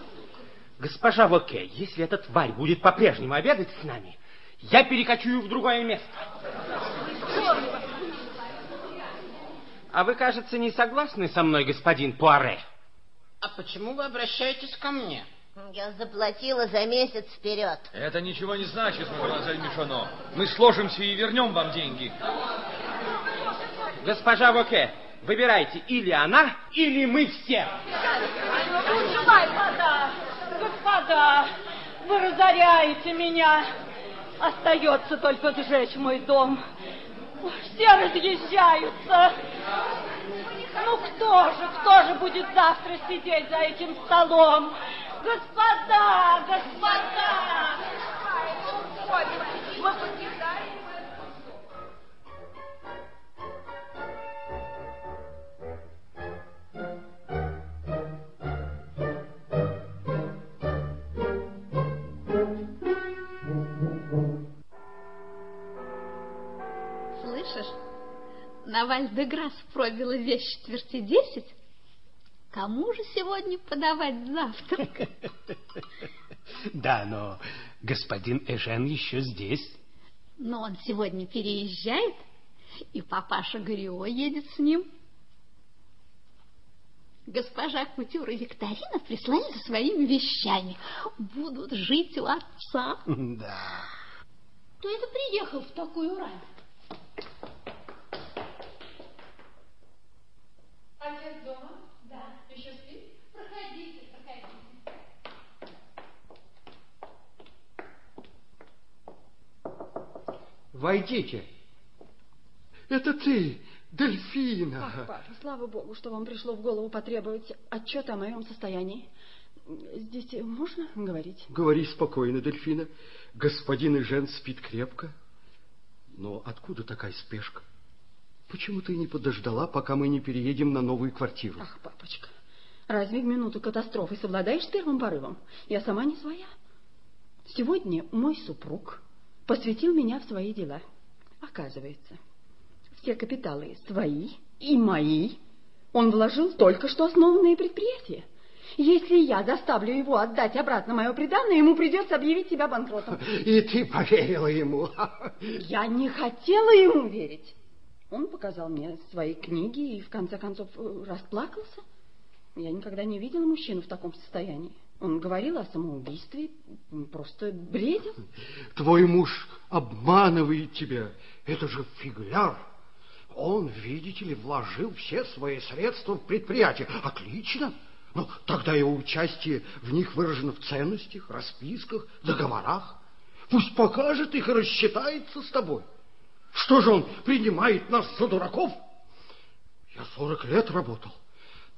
Госпожа Воке, если эта тварь будет по-прежнему обедать с нами, я перекочую в другое место. А вы, кажется, не согласны со мной, господин Пуаре?
А почему вы обращаетесь ко мне?
Я заплатила за месяц вперед.
Это ничего не значит, мадемуазель Мишано. Мы сложимся и вернем вам деньги.
Госпожа Воке, Выбирайте, или она, или мы все.
Господа, господа, вы разоряете меня. Остается только сжечь мой дом. Все разъезжаются. Ну кто же, кто же будет завтра сидеть за этим столом? Господа, господа!
Слышишь, на Вальдеграсс пробила весь четверти десять. Кому же сегодня подавать завтрак?
Да, но господин Эжен еще здесь.
Но он сегодня переезжает, и папаша Горио едет с ним. Госпожа Кутюр и Викторина прислали за своими вещами. Будут жить у отца.
Да.
Кто это приехал в такую рань?
Отец дома? Да. Еще спит? Проходите, проходите.
Войдите. Это ты, Дельфина.
Ах, папа, слава богу, что вам пришло в голову потребовать отчета о моем состоянии. Здесь можно говорить?
Говори спокойно, Дельфина. Господин Ижен спит крепко. Но откуда такая спешка? Почему ты не подождала, пока мы не переедем на новую квартиру?
Ах, папочка, разве в минуту катастрофы совладаешь с первым порывом? Я сама не своя. Сегодня мой супруг посвятил меня в свои дела. Оказывается, все капиталы свои и мои он вложил только что основанные предприятия. Если я заставлю его отдать обратно мое приданное, ему придется объявить себя банкротом.
И ты поверила ему.
Я не хотела ему верить. Он показал мне свои книги и, в конце концов, э, расплакался. Я никогда не видела мужчину в таком состоянии. Он говорил о самоубийстве, просто бредил.
Твой муж обманывает тебя. Это же фигляр. Он, видите ли, вложил все свои средства в предприятие. Отлично. Ну, тогда его участие в них выражено в ценностях, расписках, договорах. Пусть покажет их и рассчитается с тобой. Что же он принимает нас за дураков? Я сорок лет работал.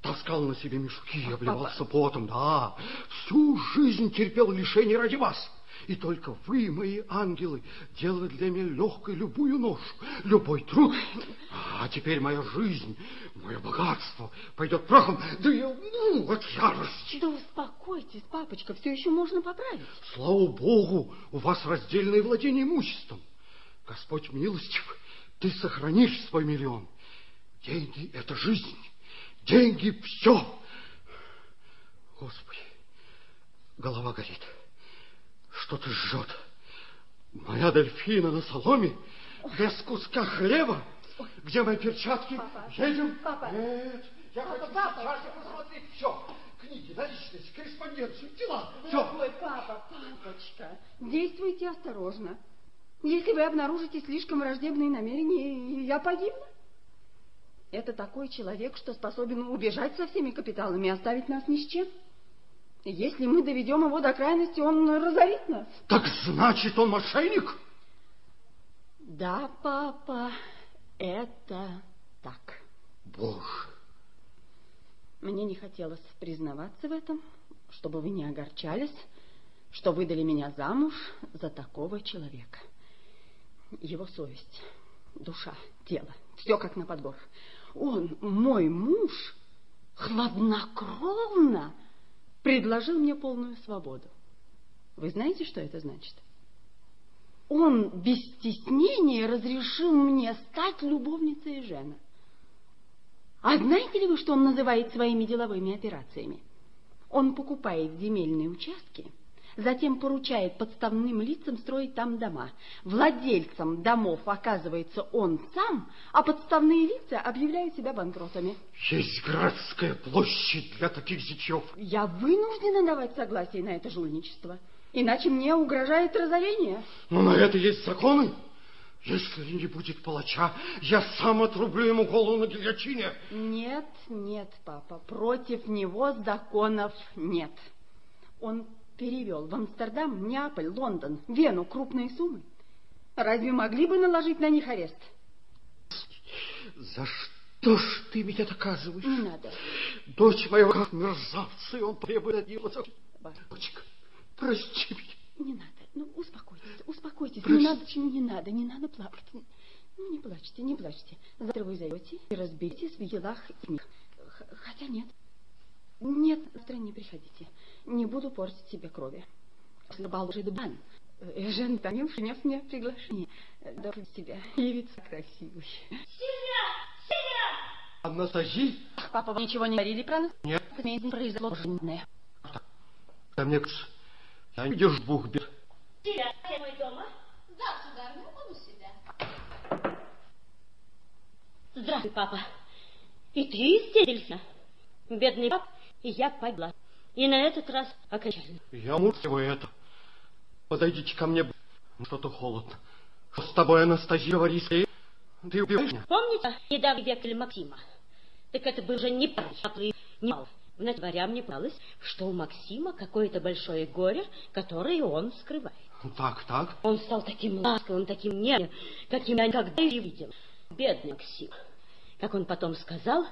Таскал на себе мешки, обливался потом, да. Всю жизнь терпел лишения ради вас. И только вы, мои ангелы, делали для меня легкой любую ношу, любой труд. А теперь моя жизнь, мое богатство пойдет прахом, да я ну, от ярости.
Да успокойтесь, папочка, все еще можно поправить.
Слава Богу, у вас раздельное владение имуществом. Господь милостив, ты сохранишь свой миллион. Деньги — это жизнь. Деньги — все. Господи, голова горит. Что-то жжет. Моя дельфина на соломе, без куска хлеба. Где мои перчатки?
Папа.
Едем?
Папа.
Нет, я
Папа,
хочу
папа.
сейчас посмотреть все. Книги, наличность, корреспонденцию, дела. Все.
Дорогой папа, папочка, действуйте осторожно. Если вы обнаружите слишком враждебные намерения, я погибну. Это такой человек, что способен убежать со всеми капиталами и оставить нас ни с чем. Если мы доведем его до крайности, он разорит нас.
Так значит, он мошенник?
Да, папа, это так.
Боже.
Мне не хотелось признаваться в этом, чтобы вы не огорчались, что выдали меня замуж за такого человека. Его совесть, душа, тело, все как на подбор. Он, мой муж, хладнокровно предложил мне полную свободу. Вы знаете, что это значит? Он без стеснения разрешил мне стать любовницей Жена. А знаете ли вы, что он называет своими деловыми операциями? Он покупает земельные участки, затем поручает подставным лицам строить там дома. Владельцем домов оказывается он сам, а подставные лица объявляют себя банкротами.
Есть городская площадь для таких зятьев.
Я вынуждена давать согласие на это жульничество, иначе мне угрожает разорение.
Но на это есть законы. Если не будет палача, я сам отрублю ему голову на гильотине.
Нет, нет, папа, против него законов нет. Он перевел в Амстердам, Неаполь, Лондон, Вену крупные суммы. Разве могли бы наложить на них арест?
За что ж ты меня доказываешь?
Не надо.
Дочь моего как мерзавца, и он требует от него... Дочка, прости меня.
Не надо. Ну, успокойтесь, успокойтесь.
Прости.
Не надо, не надо, не надо плакать. Ну, не плачьте, не плачьте. Завтра вы зайдете и разберетесь в делах и них. Хотя нет. Нет, завтра не приходите. Не буду портить себе крови. После бала уже бан. Жен Тамил принес мне приглашение. Должен тебя явиться красивой.
Анастасия?
Папа, вы ничего не говорили про нас?
Нет.
Жизнь произошло жизненное.
Да мне кажется, я не держу двух бед.
Тебя, мой дома? Да, сударыня, он у себя.
Здравствуй, папа. И ты из Тедельса? Бедный пап, и я погибла. И на этот раз окончательно.
Я его это. Подойдите ко мне, что-то холодно. Что с тобой, Анастасия, говори скорее. Ты убиваешь меня?
Помните недавний вексель Максима? Так это был же не правый, не мал. В января мне казалось, что у Максима какое-то большое горе, которое он скрывает.
Так, так.
Он стал таким ласковым, таким нежным, каким я никогда не видел. Бедный Максим. Как он потом сказал,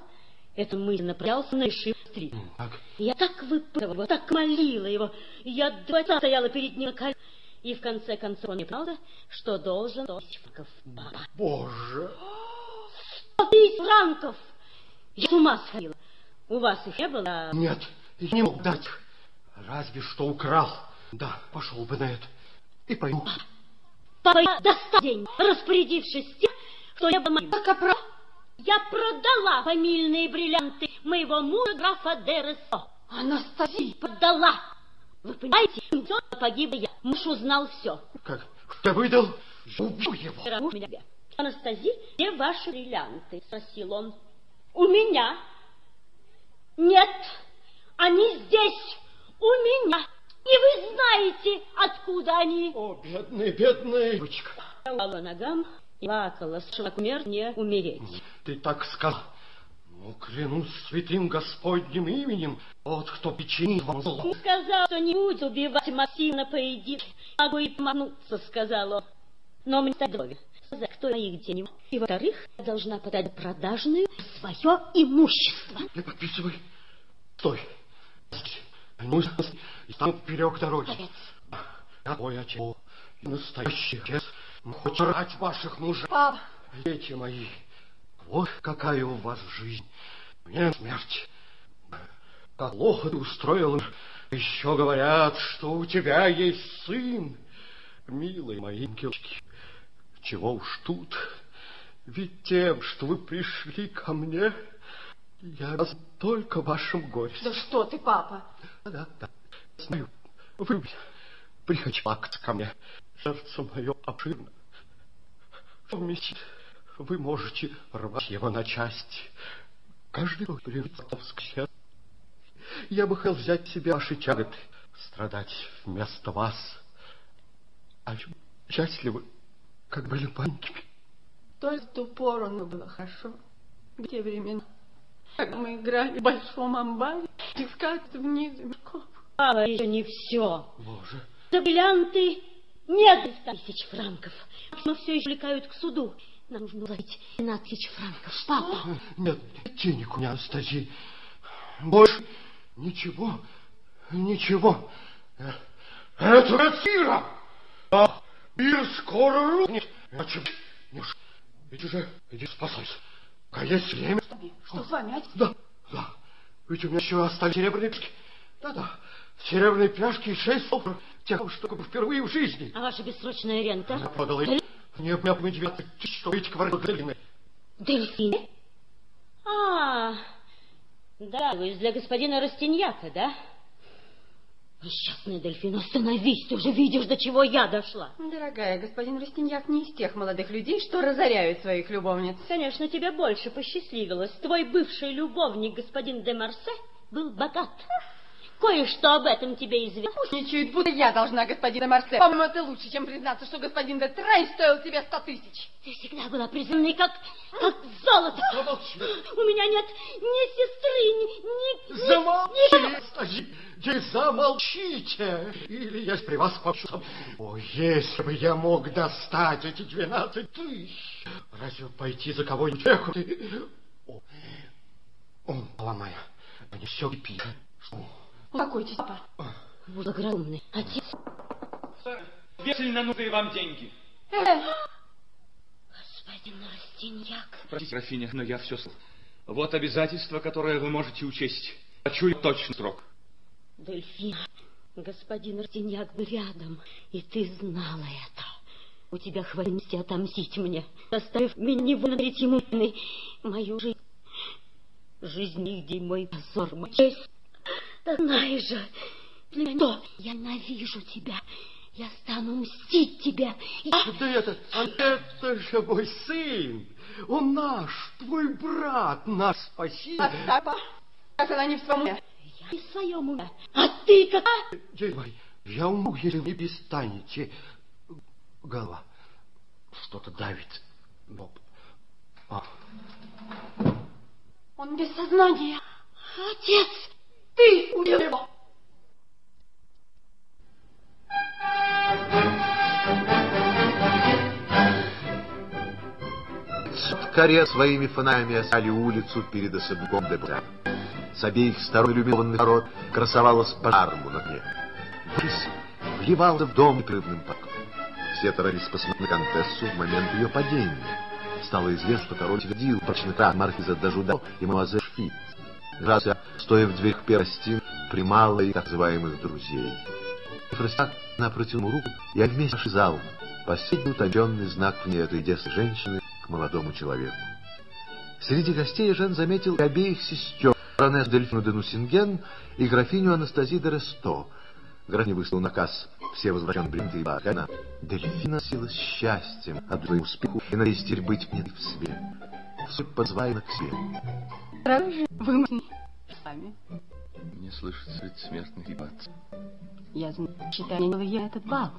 это мысль направлялся на решив три.
Так.
Я так выпытывала его, так молила его. Я два часа стояла перед ним на коленях. И в конце концов он мне правда, что должен сто тысяч франков папа.
Боже.
Сто тысяч франков! Я с ума сходила. У вас их не было?
Нет, я не мог дать. Разве что украл. Да, пошел бы на это. И пойму.
Папа, я достал деньги, распорядившись тем, что я была моим. Только про... Я продала фамильные бриллианты моего мужа, графа Дересо. Анастасия! Продала! Вы понимаете, все погибла я. Муж узнал все.
Как? Ты выдал? Я убью его.
Меня. Анастасия, где ваши бриллианты? Спросил он. У меня. Нет, они здесь, у меня. И вы знаете, откуда они.
О, бедный, бедный. Девочка.
Я упала ногам плакала, умер не умереть.
Ты так сказал. Ну, клянусь святым Господним именем, вот кто причинит вам зло.
Он сказал, что не будет убивать Максима на поединке. Могу и помануться, сказал он. Но мне доволен. За кто моих денег. И, во-вторых, я должна подать продажную свое имущество.
Не подписывай. Стой. Ну, и там вперед дороги. Я твой отец, настоящий отец. Хоть рать ваших мужей.
Пап.
Дети мои, вот какая у вас жизнь. Мне смерть. Как плохо ты устроил. Еще говорят, что у тебя есть сын. Милые мои ангелочки, чего уж тут. Ведь тем, что вы пришли ко мне, я только в вашем горе.
Да что ты, папа?
Да, да, знаю. Вы приходите ко мне. Сердце мое обширно. Вместе вы можете рвать его на части. Каждый год превратился Я бы хотел взять себе ваши тяготы, страдать вместо вас. А вы счастливы, как были маленькими.
Только в ту пору ну, было хорошо. В те времена, как мы играли в большом амбаре, искать вниз мешков.
Папа, еще не все.
Боже.
За бриллианты нет тысяч франков. Но все еще влекают к суду. Нам нужно уложить 12 тысяч франков. Папа.
Нет, денег у меня, Анастасия. Больше ничего, ничего. Это Ратира! А мир скоро рухнет. Иначе ж- Иди же, иди спасайся. А есть время?
Что с вами, отец?
Да, да. Ведь у меня еще остались серебряные пляшки. Да-да, серебряные пляшки и шесть долларов. Тех, что впервые в жизни.
А ваша бессрочная рента?
Продала их. Мне мне 19 тысяч, что эти квартиры.
Дельфины? А, да, вы для господина Растиньяка, да? Несчастный дельфин, остановись, ты уже видишь, до чего я дошла.
Дорогая, господин Растиньяк не из тех молодых людей, что разоряют своих любовниц.
Конечно, тебе больше посчастливилось. Твой бывший любовник, господин де Марсе, был богат. Кое-что об этом тебе известно.
Ничуть, будто я должна господина Марсе. По-моему, это лучше, чем признаться, что господин де Трей стоил тебе сто тысяч.
Ты всегда была презренной, как, как золото. У меня нет ни сестры, ни... ни
Замолчи,
ни-
да замолчите, или я при вас попшу. О, если бы я мог достать эти двенадцать тысяч, разве пойти за кого-нибудь ехать? О, о, ломая, мне все кипит. О,
Успокойтесь, папа.
Благоразумный отец.
Весельно нужны вам деньги.
Господин Растиньяк.
Простите, графиня, но я все слышал. Вот обязательство, которое вы можете учесть. Хочу точный срок?
Дельфин, господин Растиньяк был рядом, и ты знала это. У тебя хватит отомстить мне, заставив меня говорить ему мою жизнь. Жизнь нигде мой позор, мой честь. Да знаешь же, что я ненавижу тебя. Я стану мстить тебя. Я...
Да это, это же мой сын, он наш, твой брат, наш спаситель.
Папа, как она не в своем уме.
Я в своем уме. А ты как...
Мой, я умру, если вы перестанете. Голова, что-то давит. Боб. А.
Он без сознания.
Отец,
ты убил его.
В каре своими фонарями осали улицу перед особняком Дебра. С обеих сторон иллюминированный народ красовалась пожаром на дне. Борис вливался в дом непрерывным потоком. Все торопились посмотреть на контессу в момент ее падения. Стало известно, что король твердил прочный крах маркиза Дажуда и мамазель Шфит. Грация, стоя в дверях первой стен, примала их так называемых друзей. Фрестак ему руку, и они вместе пошли в зал. Последний утомленный знак в ней этой детской женщины к молодому человеку. Среди гостей Жен заметил и обеих сестер, баронесс Дельфину де Нусинген и графиню Анастазии де Ресто. Графиня выслал наказ все возвращенные бренды и Багана. Дельфина сила счастьем от своего успеху и надеясь теперь быть мне в себе. Все подзвали к себе.
Разве вы сами?
Мне слышится предсмертный хрипат.
Я знаю, считаю, я этот бал.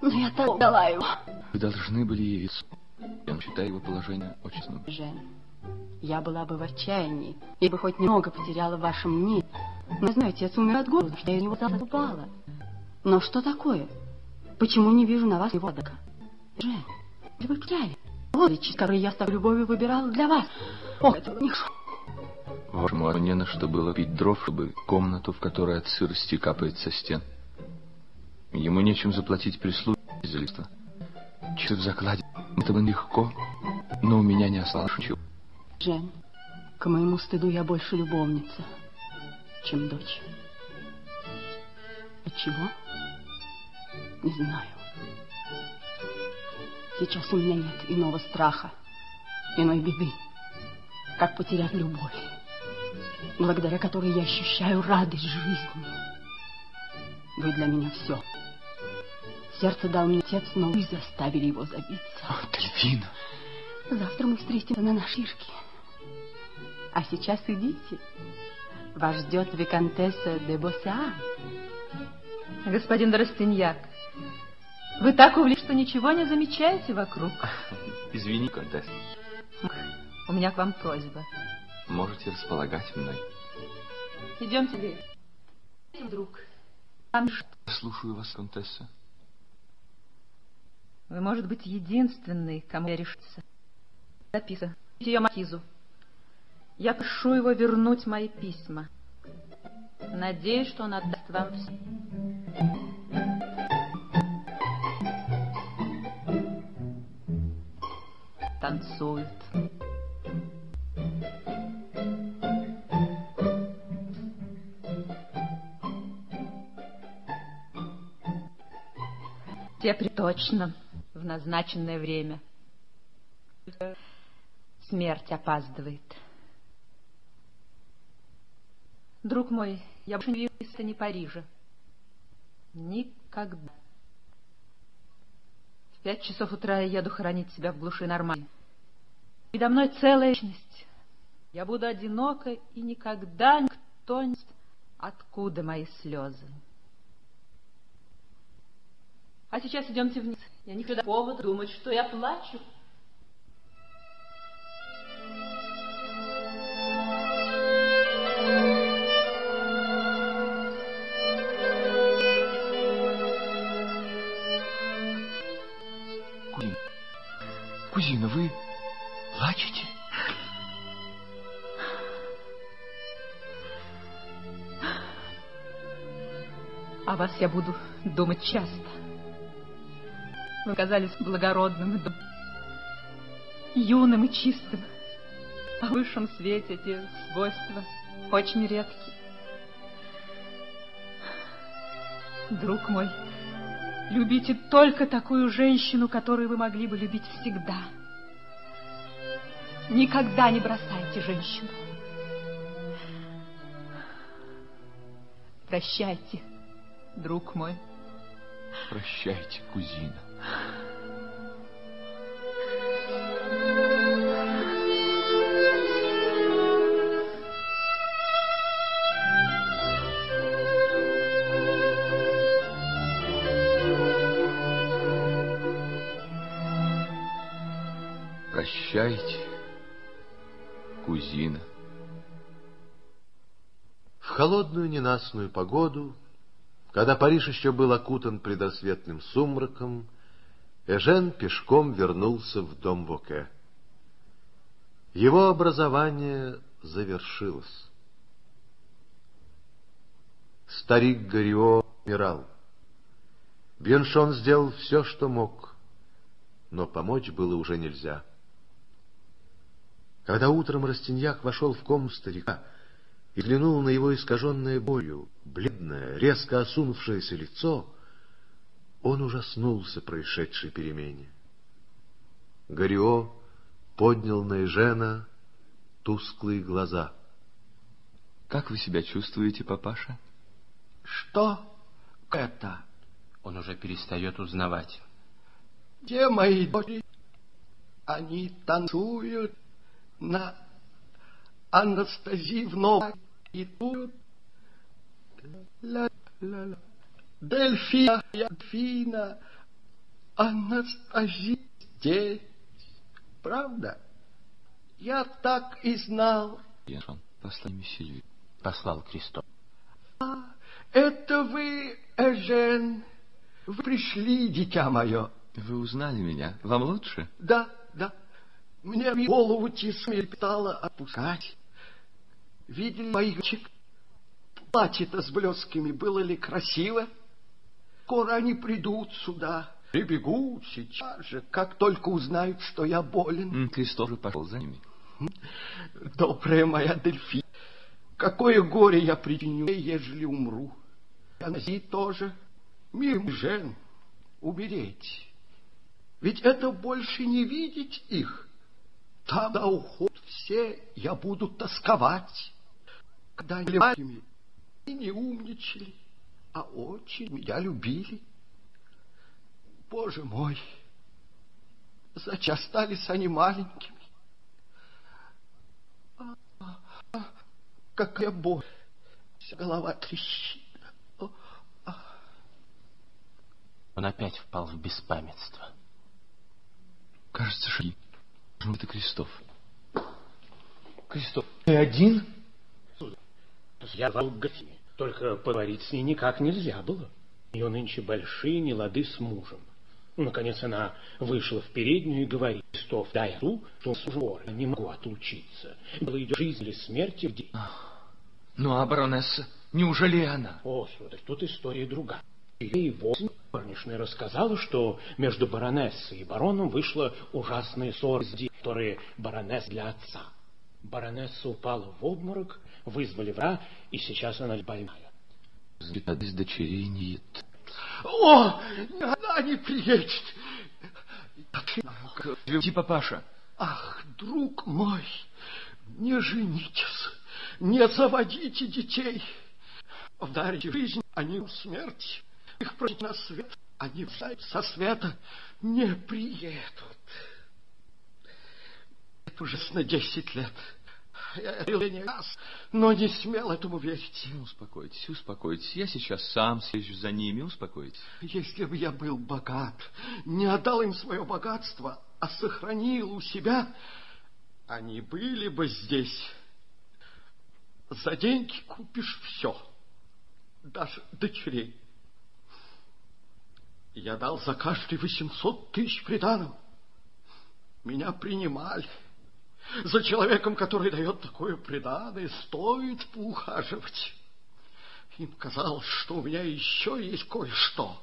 Но я так дала его.
Вы должны были явиться. Я считаю его положение очень сном.
Жень, я была бы в отчаянии, и бы хоть немного потеряла в вашем мнении. Но знаю, отец умер от голода, что я у него забала. Но что такое? Почему не вижу на вас его отдыха? Жень, вы потеряли. Вот ведь, который я с любовью выбирала для вас. О, это нехорошо.
Вашему не на что было пить дров, чтобы комнату, в которой от сырости капает со стен. Ему нечем заплатить прислуги за листа. Чуть в закладе. Это бы легко, но у меня не осталось ничего.
Жень, к моему стыду я больше любовница, чем дочь. Отчего? Не знаю. Сейчас у меня нет иного страха, иной беды, как потерять любовь, благодаря которой я ощущаю радость жизни. Вы для меня все. Сердце дал мне отец, но вы заставили его забиться.
О, Дельфина!
Завтра мы встретимся на наширке. А сейчас идите. Вас ждет виконтесса де Босиан.
Господин Доростиньяк, вы так увлеклись, что ничего не замечаете вокруг.
Извини, контесс.
У меня к вам просьба.
Можете располагать мной.
Идемте, Ли. Друг,
Слушаю вас, контесса.
вы, может быть, единственный, кому я решится. Записа. Ее маркизу. Я прошу его вернуть мои письма. Надеюсь, что он отдаст вам все. Танцует. Те приточно в назначенное время. Смерть опаздывает. Друг мой, я больше не виделся ни Парижа. Никогда. В пять часов утра я еду хоронить себя в глуши Нормандии. Передо мной целая вечность. Я буду одинока, и никогда никто не... Откуда мои слезы? А сейчас идемте вниз. Я не хочу повод думать, что я плачу.
Кузина, кузина, вы плачете?
О вас я буду думать часто. Вы казались благородным, юным и чистым. В высшем свете эти свойства очень редки. Друг мой, любите только такую женщину, которую вы могли бы любить всегда. Никогда не бросайте женщину. Прощайте, друг мой.
Прощайте, кузина.
Ненастную погоду, когда Париж еще был окутан предрассветным сумраком, Эжен пешком вернулся в дом Воке. Его образование завершилось. Старик Горио умирал. Беншон сделал все, что мог, но помочь было уже нельзя. Когда утром Растиньяк вошел в комнату старика и взглянул на его искаженное болью, бледное, резко осунувшееся лицо, он ужаснулся происшедшей перемене. Горио поднял на Эжена тусклые глаза.
— Как вы себя чувствуете, папаша?
— Что это?
Он уже перестает узнавать.
— Где мои дочери? Они танцуют на Анастасии вновь и тут ла ла ла Дельфина, Дельфина, Анастасия здесь. Правда? Я так и знал.
Беншон, послал Сильвию.
Послал Кристоф.
А, это вы, Эжен. Вы пришли, дитя мое.
Вы узнали меня? Вам лучше?
Да, да. Мне голову тесмель стало опускать. Видели чек? Платье-то с блесками было ли красиво? Скоро они придут сюда. Прибегут сейчас же, как только узнают, что я болен.
Кристоф же пошел за ними.
Добрая моя Дельфи, какое горе я причиню, ежели умру. А Нази тоже, мир жен, умереть. Ведь это больше не видеть их. До уход все я буду тосковать. Когда они и не умничали, а очень меня любили. Боже мой, зачем остались они маленькими? А, а, какая боль, вся голова трещит.
А. Он опять впал в беспамятство.
Кажется, шаги. Это Кристоф.
Кристоф, ты один? Я звал Графине. Только поговорить с ней никак нельзя было. Ее нынче большие нелады с мужем. Наконец она вышла в переднюю и говорит, Кристоф, дай ту, что с не могу отлучиться. Было идет жизнь или смерть в день.
Ну, а баронесса, неужели она?
О, сударь, тут история другая. Ей восемь горничная рассказала, что между баронессой и бароном вышла ужасная ссора, которая баронесс для отца. Баронесса упала в обморок, вызвали вра, и сейчас она больная.
Без дочерей нет.
О, она не приедет.
Иди, папаша.
Ах, друг мой, не женитесь, не заводите детей. В даре жизнь, они в смерти. Их прочь на свет, они со света не приедут. Это ужасно десять лет. Я не раз, но не смел этому верить.
Ну, успокойтесь, успокойтесь. Я сейчас сам съезжу за ними, успокойтесь.
Если бы я был богат, не отдал им свое богатство, а сохранил у себя, они были бы здесь. За деньги купишь все, даже дочерей. Я дал за каждый 800 тысяч приданого. Меня принимали. За человеком, который дает такое преданное, стоит поухаживать. Им казалось, что у меня еще есть кое-что.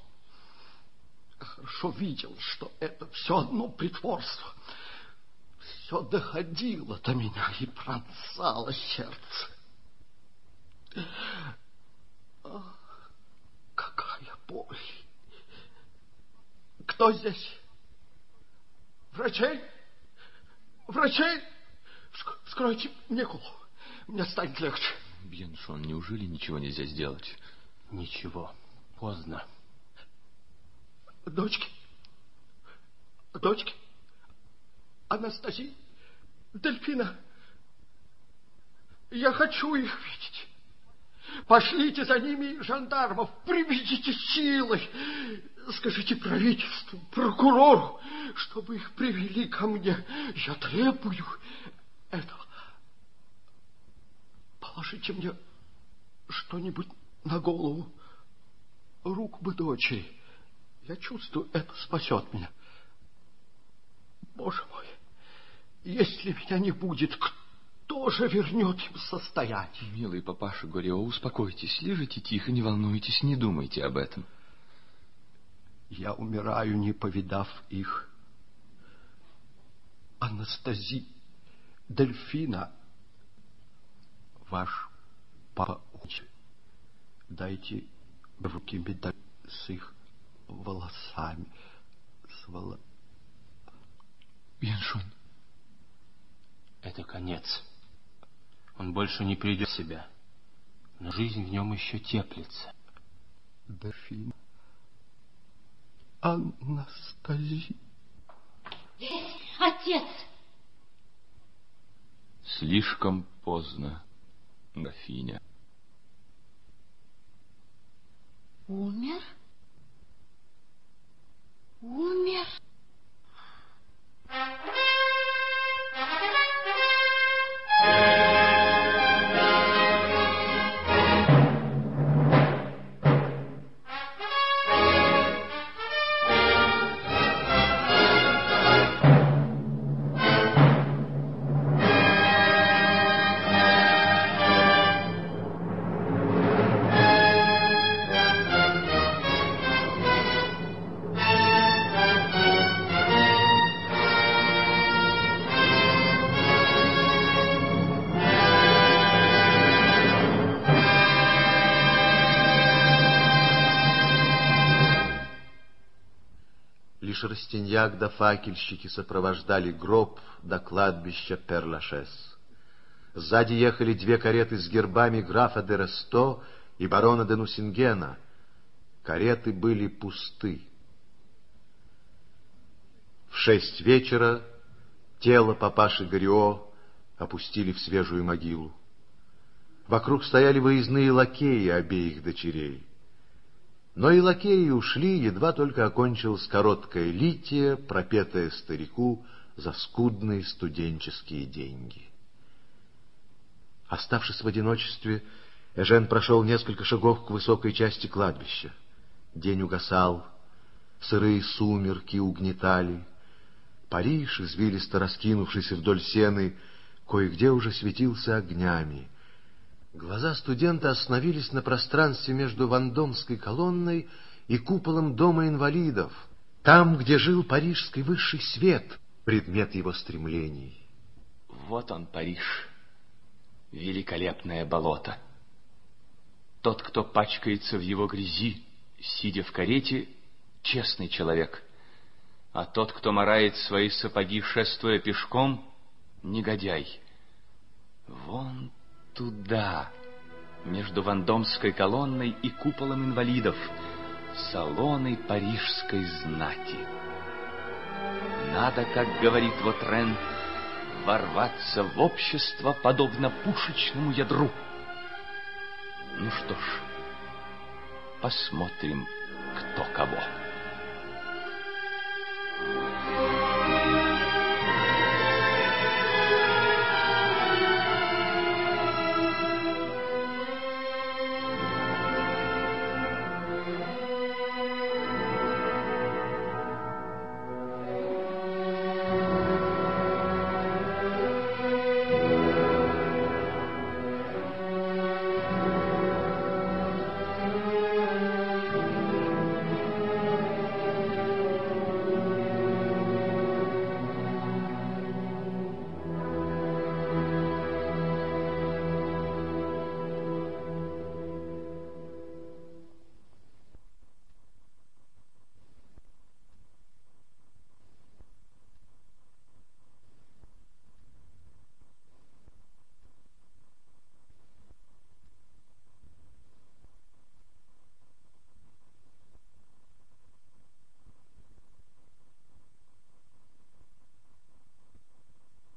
Хорошо видел, что это все одно притворство. Все доходило до меня и пронзало сердце. Ах, какая боль! Кто здесь? Врачей? Врачей? Скройте мне голову. Мне станет легче.
Бьеншон, неужели ничего нельзя сделать?
Ничего. Поздно.
Дочки? Дочки? Анастасия? Дельфина? Я хочу их видеть. Пошлите за ними жандармов, приведите силой. Скажите правительству, прокурору, чтобы их привели ко мне. Я требую этого. Положите мне что-нибудь на голову. Рук бы дочери. Я чувствую, это спасет меня. Боже мой, если меня не будет, кто же вернет им состояние?
Милый папаша Горио, успокойтесь, лежите тихо, не волнуйтесь, не думайте об этом.
Я умираю, не повидав их. Анастази, Дельфина, ваш папа дайте в руки медаль с их волосами, с воло...
Беншон.
Это конец. Он больше не придет в себя, но жизнь в нем еще теплится.
Дельфина. Анастасия.
Отец!
Слишком поздно, графиня.
Умер?
Да факельщики сопровождали гроб до кладбища Перлашес. Сзади ехали две кареты с гербами графа де Ресто и барона де Нусингена. Кареты были пусты. В шесть вечера тело папаши Горио опустили в свежую могилу. Вокруг стояли выездные лакеи обеих дочерей. Но и лакеи ушли, едва только окончилась короткая лития, пропетая старику за скудные студенческие деньги. Оставшись в одиночестве, Эжен прошел несколько шагов к высокой части кладбища. День угасал, сырые сумерки угнетали. Париж, извилисто раскинувшийся вдоль сены, кое-где уже светился огнями. Глаза студента остановились на пространстве между Вандомской колонной и куполом Дома инвалидов, там, где жил парижский высший свет, предмет его стремлений.
Вот он, Париж, великолепное болото. Тот, кто пачкается в его грязи, сидя в карете, честный человек, а тот, кто морает свои сапоги, шествуя пешком, негодяй. Вон туда, между Вандомской колонной и куполом инвалидов, салоны парижской знати. Надо, как говорит Вотрен, ворваться в общество, подобно пушечному ядру. Ну что ж, посмотрим, кто кого. Thank you.